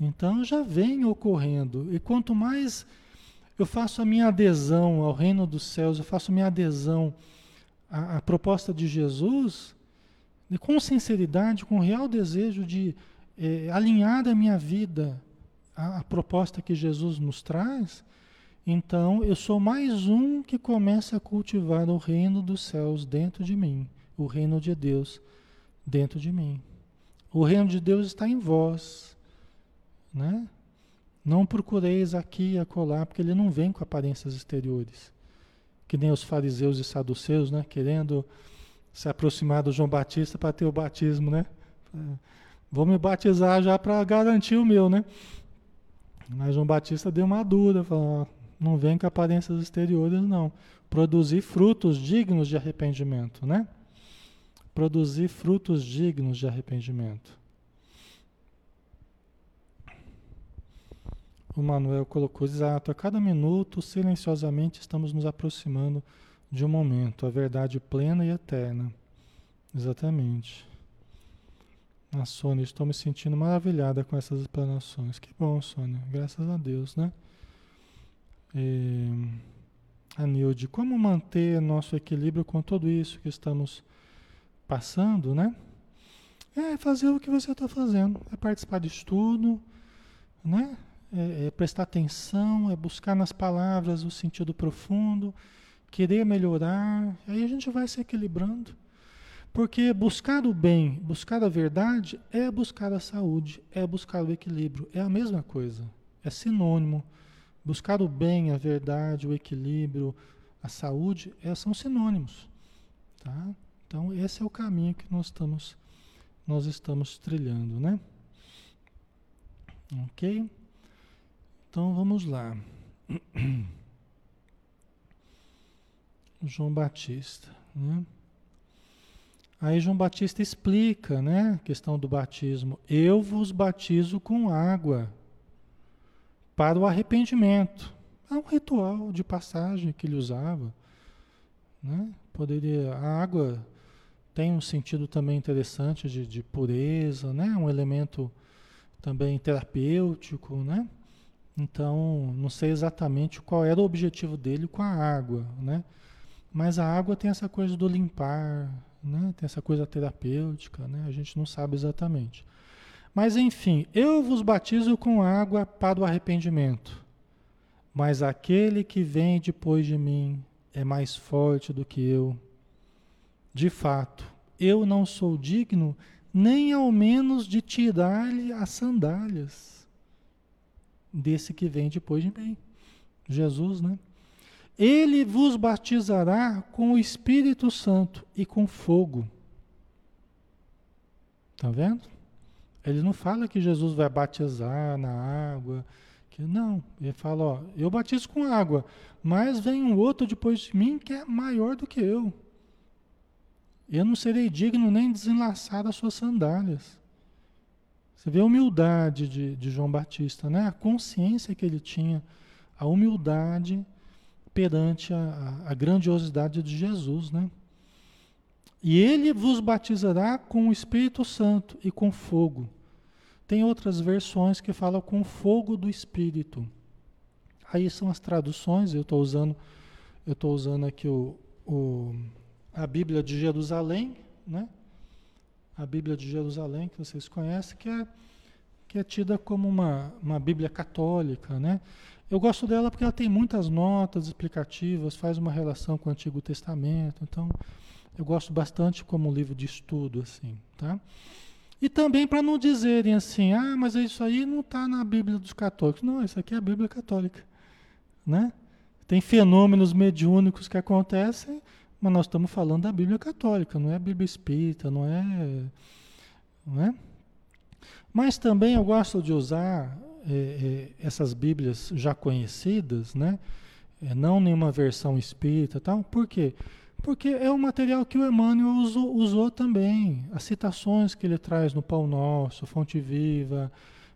[SPEAKER 1] Então já vem ocorrendo. E quanto mais eu faço a minha adesão ao reino dos céus, eu faço a minha adesão à, à proposta de Jesus, com sinceridade, com real desejo de eh, alinhar a minha vida a, a proposta que Jesus nos traz, então eu sou mais um que começa a cultivar o reino dos céus dentro de mim, o reino de Deus dentro de mim. O reino de Deus está em vós, né? Não procureis aqui e acolá, porque ele não vem com aparências exteriores. Que nem os fariseus e saduceus, né? Querendo se aproximar do João Batista para ter o batismo, né? Vou me batizar já para garantir o meu, né? Mas João Batista deu uma dura, falou, não vem com aparências exteriores, não. Produzir frutos dignos de arrependimento, né? Produzir frutos dignos de arrependimento. O Manuel colocou exato, a cada minuto, silenciosamente, estamos nos aproximando de um momento, a verdade plena e eterna. Exatamente. A Sônia, estou me sentindo maravilhada com essas explanações. Que bom, Sônia. Graças a Deus, né? E, a Nilde, como manter nosso equilíbrio com tudo isso que estamos passando, né? É fazer o que você está fazendo. É participar de estudo, né? É, é prestar atenção, é buscar nas palavras o sentido profundo, querer melhorar. Aí a gente vai se equilibrando. Porque buscar o bem, buscar a verdade é buscar a saúde, é buscar o equilíbrio, é a mesma coisa, é sinônimo. Buscar o bem, a verdade, o equilíbrio, a saúde, é, são sinônimos. Tá? Então esse é o caminho que nós estamos, nós estamos trilhando, né? Ok? Então vamos lá. João Batista, né? Aí João Batista explica, né, a questão do batismo. Eu vos batizo com água para o arrependimento. É um ritual de passagem que ele usava, né? Poderia a água tem um sentido também interessante de, de pureza, né? Um elemento também terapêutico, né? Então, não sei exatamente qual era o objetivo dele com a água, né? Mas a água tem essa coisa do limpar, né? Tem essa coisa terapêutica, né? A gente não sabe exatamente. Mas enfim, eu vos batizo com água para o arrependimento. Mas aquele que vem depois de mim é mais forte do que eu. De fato, eu não sou digno nem ao menos de tirar-lhe as sandálias desse que vem depois de mim. Jesus, né? Ele vos batizará com o Espírito Santo e com fogo. Está vendo? Ele não fala que Jesus vai batizar na água. Que, não, ele fala, ó, eu batizo com água, mas vem um outro depois de mim que é maior do que eu. Eu não serei digno nem desenlaçar as suas sandálias. Você vê a humildade de, de João Batista, né? A consciência que ele tinha, a humildade perante a, a, grandiosidade de Jesus, né? E ele vos batizará com o Espírito Santo e com fogo. Tem outras versões que falam com fogo do Espírito. Aí são as traduções, eu estou usando, eu estou usando aqui o, o, a Bíblia de Jerusalém, né? A Bíblia de Jerusalém, que vocês conhecem, que é, que é tida como uma, uma Bíblia católica, né? Eu gosto dela porque ela tem muitas notas explicativas, faz uma relação com o Antigo Testamento, então eu gosto bastante como livro de estudo, assim, tá? E também para não dizerem assim, ah, mas isso aí não está na Bíblia dos católicos. Não, isso aqui é a Bíblia católica, né? Tem fenômenos mediúnicos que acontecem, mas nós estamos falando da Bíblia católica, não é a Bíblia espírita, não é, não é? Mas também eu gosto de usar é, é, essas Bíblias já conhecidas, né? É, não nenhuma versão espírita, tal. Por quê? Porque é o material que o Emmanuel usou, usou também. As citações que ele traz no Pão Nosso, Fonte Viva,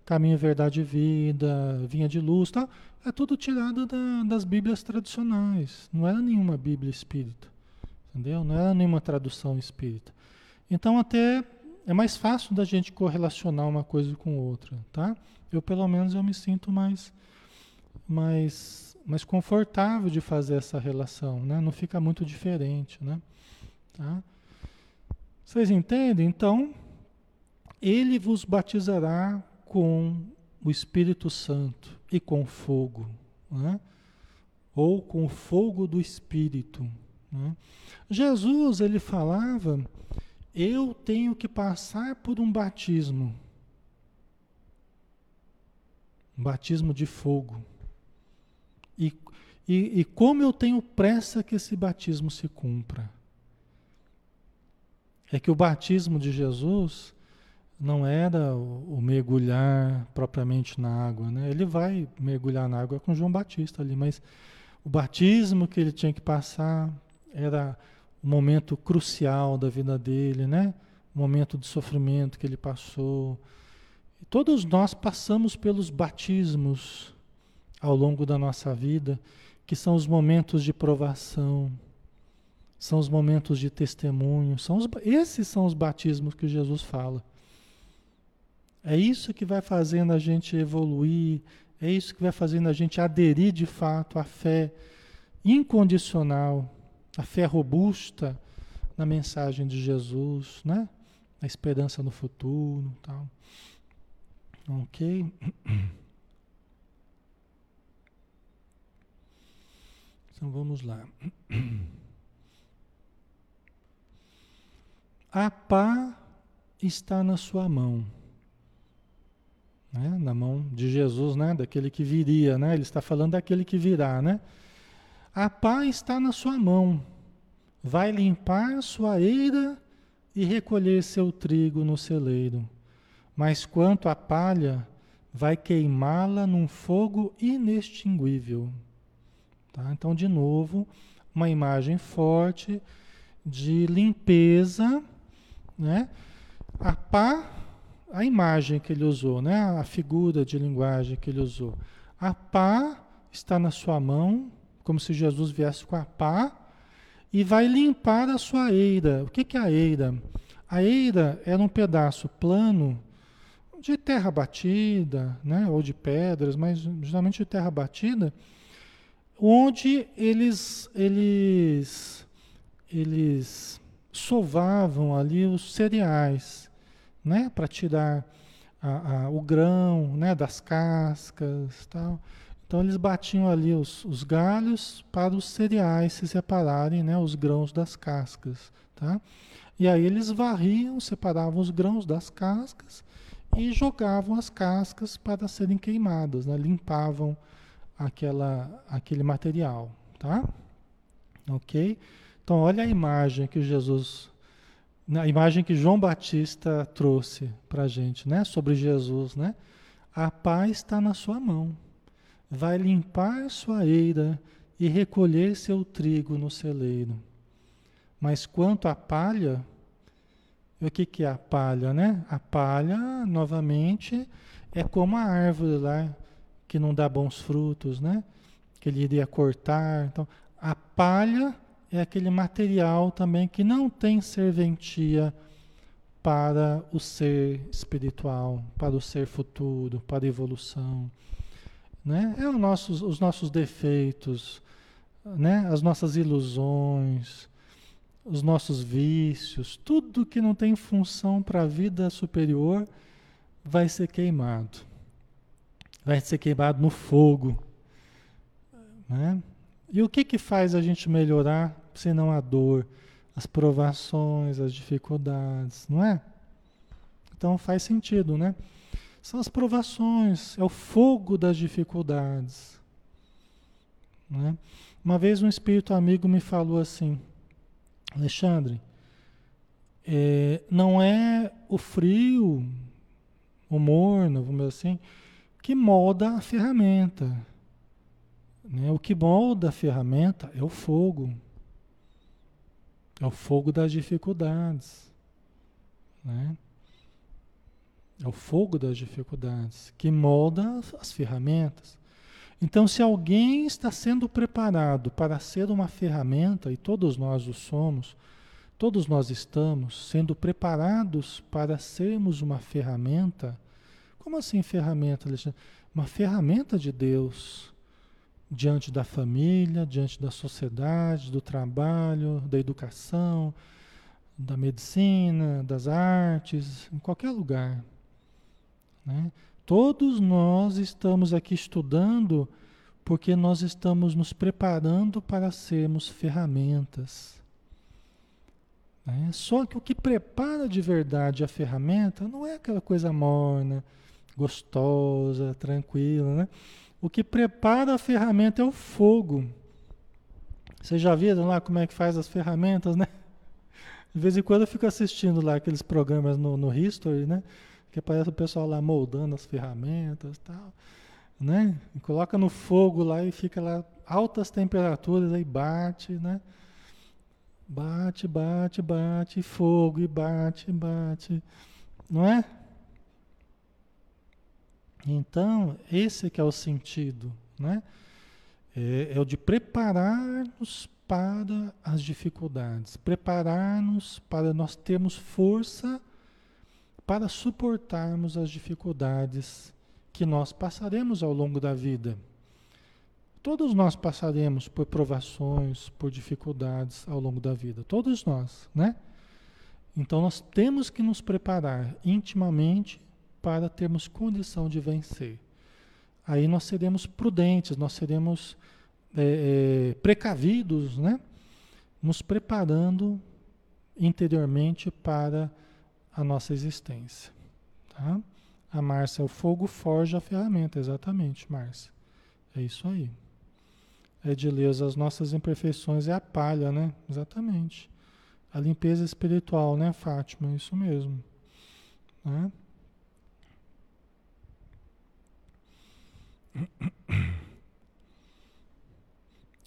[SPEAKER 1] Caminho, Verdade e Vida, Vinha de Luz, tal, é tudo tirado da, das Bíblias tradicionais. Não era nenhuma Bíblia espírita. Entendeu? Não era nenhuma tradução espírita. Então até é mais fácil da gente correlacionar uma coisa com outra, tá? Eu pelo menos eu me sinto mais mais mais confortável de fazer essa relação, né? Não fica muito diferente, né? Tá? Vocês entendem? Então, ele vos batizará com o Espírito Santo e com fogo, né? ou com o fogo do Espírito. Né? Jesus, ele falava, eu tenho que passar por um batismo, um batismo de fogo. E, e, e como eu tenho pressa que esse batismo se cumpra. É que o batismo de Jesus não era o, o, mergulhar propriamente na água, né? Ele vai mergulhar na água com João Batista ali, mas o batismo que ele tinha que passar era o momento crucial da vida dele, né? O momento de sofrimento que ele passou. Todos nós passamos pelos batismos ao longo da nossa vida, que são os momentos de provação, são os momentos de testemunho, são os, esses são os batismos que Jesus fala. É isso que vai fazendo a gente evoluir, é isso que vai fazendo a gente aderir de fato à fé incondicional, à fé robusta na mensagem de Jesus, né? A esperança no futuro, tal. OK? Então vamos lá. A pá está na sua mão. Né? Na mão de Jesus, né? Daquele que viria, né? Ele está falando daquele que virá, né? A pá está na sua mão. Vai limpar sua eira e recolher seu trigo no celeiro. Mas quanto à palha, vai queimá-la num fogo inextinguível. Tá? Então, de novo, uma imagem forte de limpeza, né? A pá, a imagem que ele usou, né? A figura de linguagem que ele usou. A pá está na sua mão, como se Jesus viesse com a pá e vai limpar a sua eira. O que, que é a eira? A eira era um pedaço plano de terra batida, né? Ou de pedras, mas geralmente de terra batida onde eles, eles, eles sovavam ali os cereais, né, para tirar a, a, o grão, né, das cascas, tal. Então eles batiam ali os, os galhos para os cereais se separarem, né, os grãos das cascas, tá? E aí eles varriam, separavam os grãos das cascas e jogavam as cascas para serem queimadas, né? limpavam aquela, aquele material, tá? Ok? Então, olha a imagem que Jesus, a imagem que João Batista trouxe para gente, né? Sobre Jesus, né? A paz está na sua mão. Vai limpar sua eira e recolher seu trigo no celeiro. Mas quanto à palha, o que, que é a palha, né? A palha, novamente, é como a árvore lá que não dá bons frutos, né? Que ele iria cortar. Então, a palha é aquele material também que não tem serventia para o ser espiritual, para o ser futuro, para a evolução. Né? É os nossos, os nossos defeitos, né? as nossas ilusões, os nossos vícios, tudo que não tem função para a vida superior vai ser queimado. Vai ser queimado no fogo. Né? E o que, que faz a gente melhorar, senão a dor, as provações, as dificuldades, não é? Então faz sentido, né? São as provações, é o fogo das dificuldades. Né? Uma vez um espírito amigo me falou assim, Alexandre, é, não é o frio, o morno, vamos dizer assim, que molda a ferramenta. Né? O que molda a ferramenta é o fogo. É o fogo das dificuldades. Né? É o fogo das dificuldades que molda as ferramentas. Então, se alguém está sendo preparado para ser uma ferramenta, e todos nós o somos, todos nós estamos sendo preparados para sermos uma ferramenta. Como assim ferramenta, Alexandre? Uma ferramenta de Deus diante da família, diante da sociedade, do trabalho, da educação, da medicina, das artes, em qualquer lugar. Né? Todos nós estamos aqui estudando porque nós estamos nos preparando para sermos ferramentas. Né? Só que o que prepara de verdade a ferramenta não é aquela coisa morna, gostosa, tranquila. Né? O que prepara a ferramenta é o fogo. Vocês já viram lá como é que faz as ferramentas, né? De vez em quando eu fico assistindo lá aqueles programas no, no History, né? Que aparece o pessoal lá moldando as ferramentas tal. Né? E coloca no fogo lá e fica lá altas temperaturas, aí bate, né? Bate, bate, bate, fogo e bate, bate. Não é? Então, esse que é o sentido, né? É, é o de preparar-nos para as dificuldades, preparar-nos para nós termos força para suportarmos as dificuldades que nós passaremos ao longo da vida. Todos nós passaremos por provações, por dificuldades ao longo da vida, todos nós, né? Então nós temos que nos preparar intimamente para termos condição de vencer. Aí nós seremos prudentes, nós seremos é, é, precavidos, né? Nos preparando interiormente para a nossa existência. Tá? A Márcia, o fogo forja a ferramenta, exatamente, Márcia. É isso aí. Edileuza, as nossas imperfeições é a palha, né? Exatamente. A limpeza espiritual, né, Fátima? Isso mesmo. Né?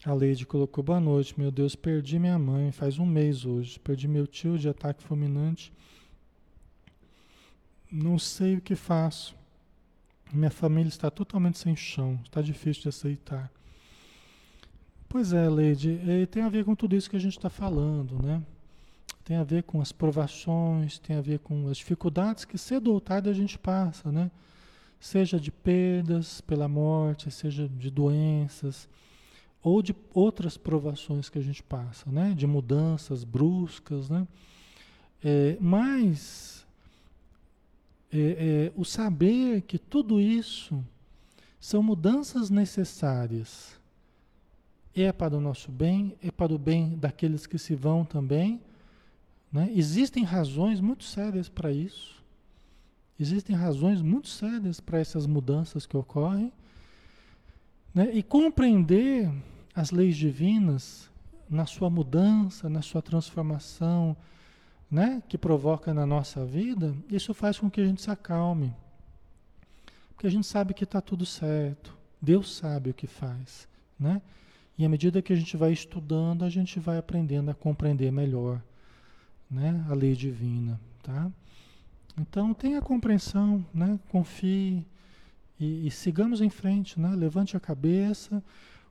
[SPEAKER 1] A Leide colocou boa noite. Meu Deus, perdi minha mãe faz um mês hoje. Perdi meu tio de ataque fulminante não sei o que faço. Minha família está totalmente sem chão, está difícil de aceitar. Pois é, Leide, tem a ver com tudo isso que a gente está falando, né? Tem a ver com as provações, tem a ver com as dificuldades que cedo ou tarde a gente passa, né? Seja de perdas pela morte, seja de doenças, ou de outras provações que a gente passa, né? De mudanças bruscas, né? É, mas é, é, o saber que tudo isso são mudanças necessárias. É para o nosso bem, é para o bem daqueles que se vão também. Né? Existem razões muito sérias para isso. Existem razões muito sérias para essas mudanças que ocorrem. Né? E compreender as leis divinas na sua mudança, na sua transformação, né, que provoca na nossa vida, isso faz com que a gente se acalme. Porque a gente sabe que está tudo certo. Deus sabe o que faz. Né? E à medida que a gente vai estudando, a gente vai aprendendo a compreender melhor né, a lei divina. tá? Então tenha compreensão, né? Confie e, e sigamos em frente, né? Levante a cabeça.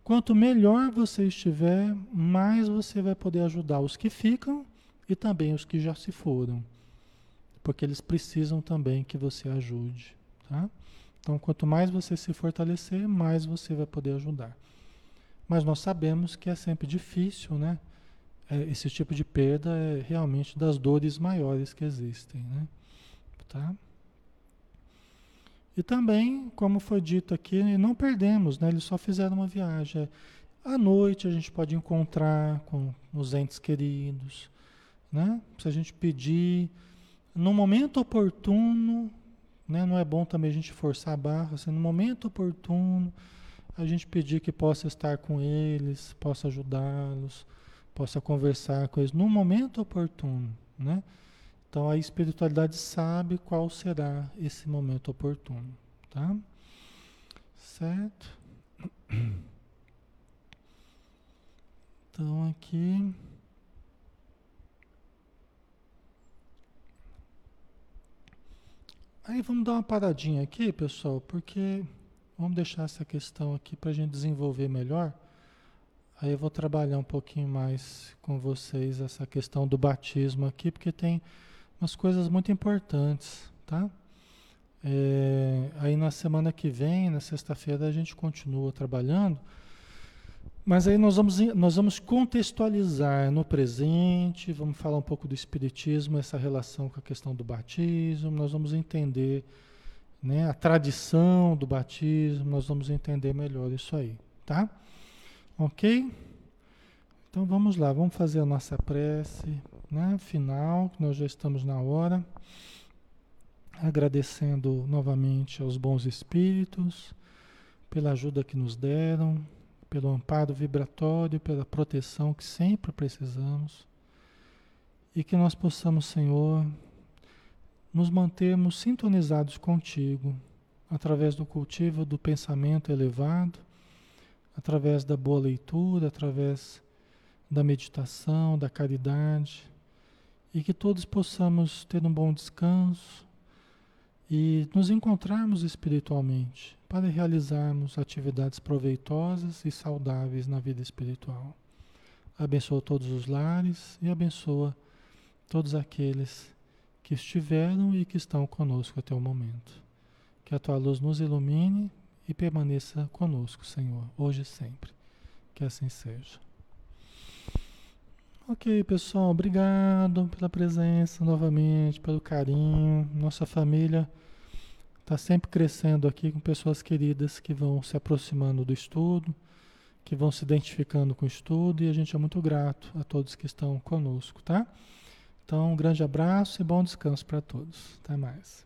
[SPEAKER 1] Quanto melhor você estiver, mais você vai poder ajudar os que ficam e também os que já se foram, porque eles precisam também que você ajude, tá? Então, quanto mais você se fortalecer, mais você vai poder ajudar. Mas nós sabemos que é sempre difícil, né? É, esse tipo de perda é realmente das dores maiores que existem, né? Tá? E também, como foi dito aqui, não perdemos, né? Eles só fizeram uma viagem. À noite a gente pode encontrar com os entes queridos, né? Se a gente pedir, no momento oportuno, né? Não é bom também a gente forçar a barra, assim, no momento oportuno, a gente pedir que possa estar com eles, possa ajudá-los, possa conversar com eles no momento oportuno, né? Então a espiritualidade sabe qual será esse momento oportuno, tá? Certo? Então aqui Aí vamos dar uma paradinha aqui, pessoal, porque vamos deixar essa questão aqui para a gente desenvolver melhor. Aí eu vou trabalhar um pouquinho mais com vocês essa questão do batismo aqui, porque tem umas coisas muito importantes, tá? É, aí na semana que vem, na sexta-feira, a gente continua trabalhando mas aí nós vamos, nós vamos contextualizar no presente, vamos falar um pouco do Espiritismo, essa relação com a questão do batismo, nós vamos entender né, a tradição do batismo, nós vamos entender melhor isso aí, tá? Ok? Então vamos lá, vamos fazer a nossa prece né, final, nós já estamos na hora, agradecendo novamente aos bons espíritos pela ajuda que nos deram pelo amparo vibratório, pela proteção que sempre precisamos. E que nós possamos, Senhor, nos mantermos sintonizados contigo, através do cultivo do pensamento elevado, através da boa leitura, através da meditação, da caridade, e que todos possamos ter um bom descanso e nos encontrarmos espiritualmente para realizarmos atividades proveitosas e saudáveis na vida espiritual. Abençoa todos os lares e abençoa todos aqueles que estiveram e que estão conosco até o momento. Que a tua luz nos ilumine e permaneça conosco, Senhor, hoje e sempre. Que assim seja. Ok, pessoal, obrigado pela presença novamente, pelo carinho. Nossa família está sempre crescendo aqui com pessoas queridas que vão se aproximando do estudo, que vão se identificando com o estudo e a gente é muito grato a todos que estão conosco, tá? Então, um grande abraço e bom descanso para todos. Até mais.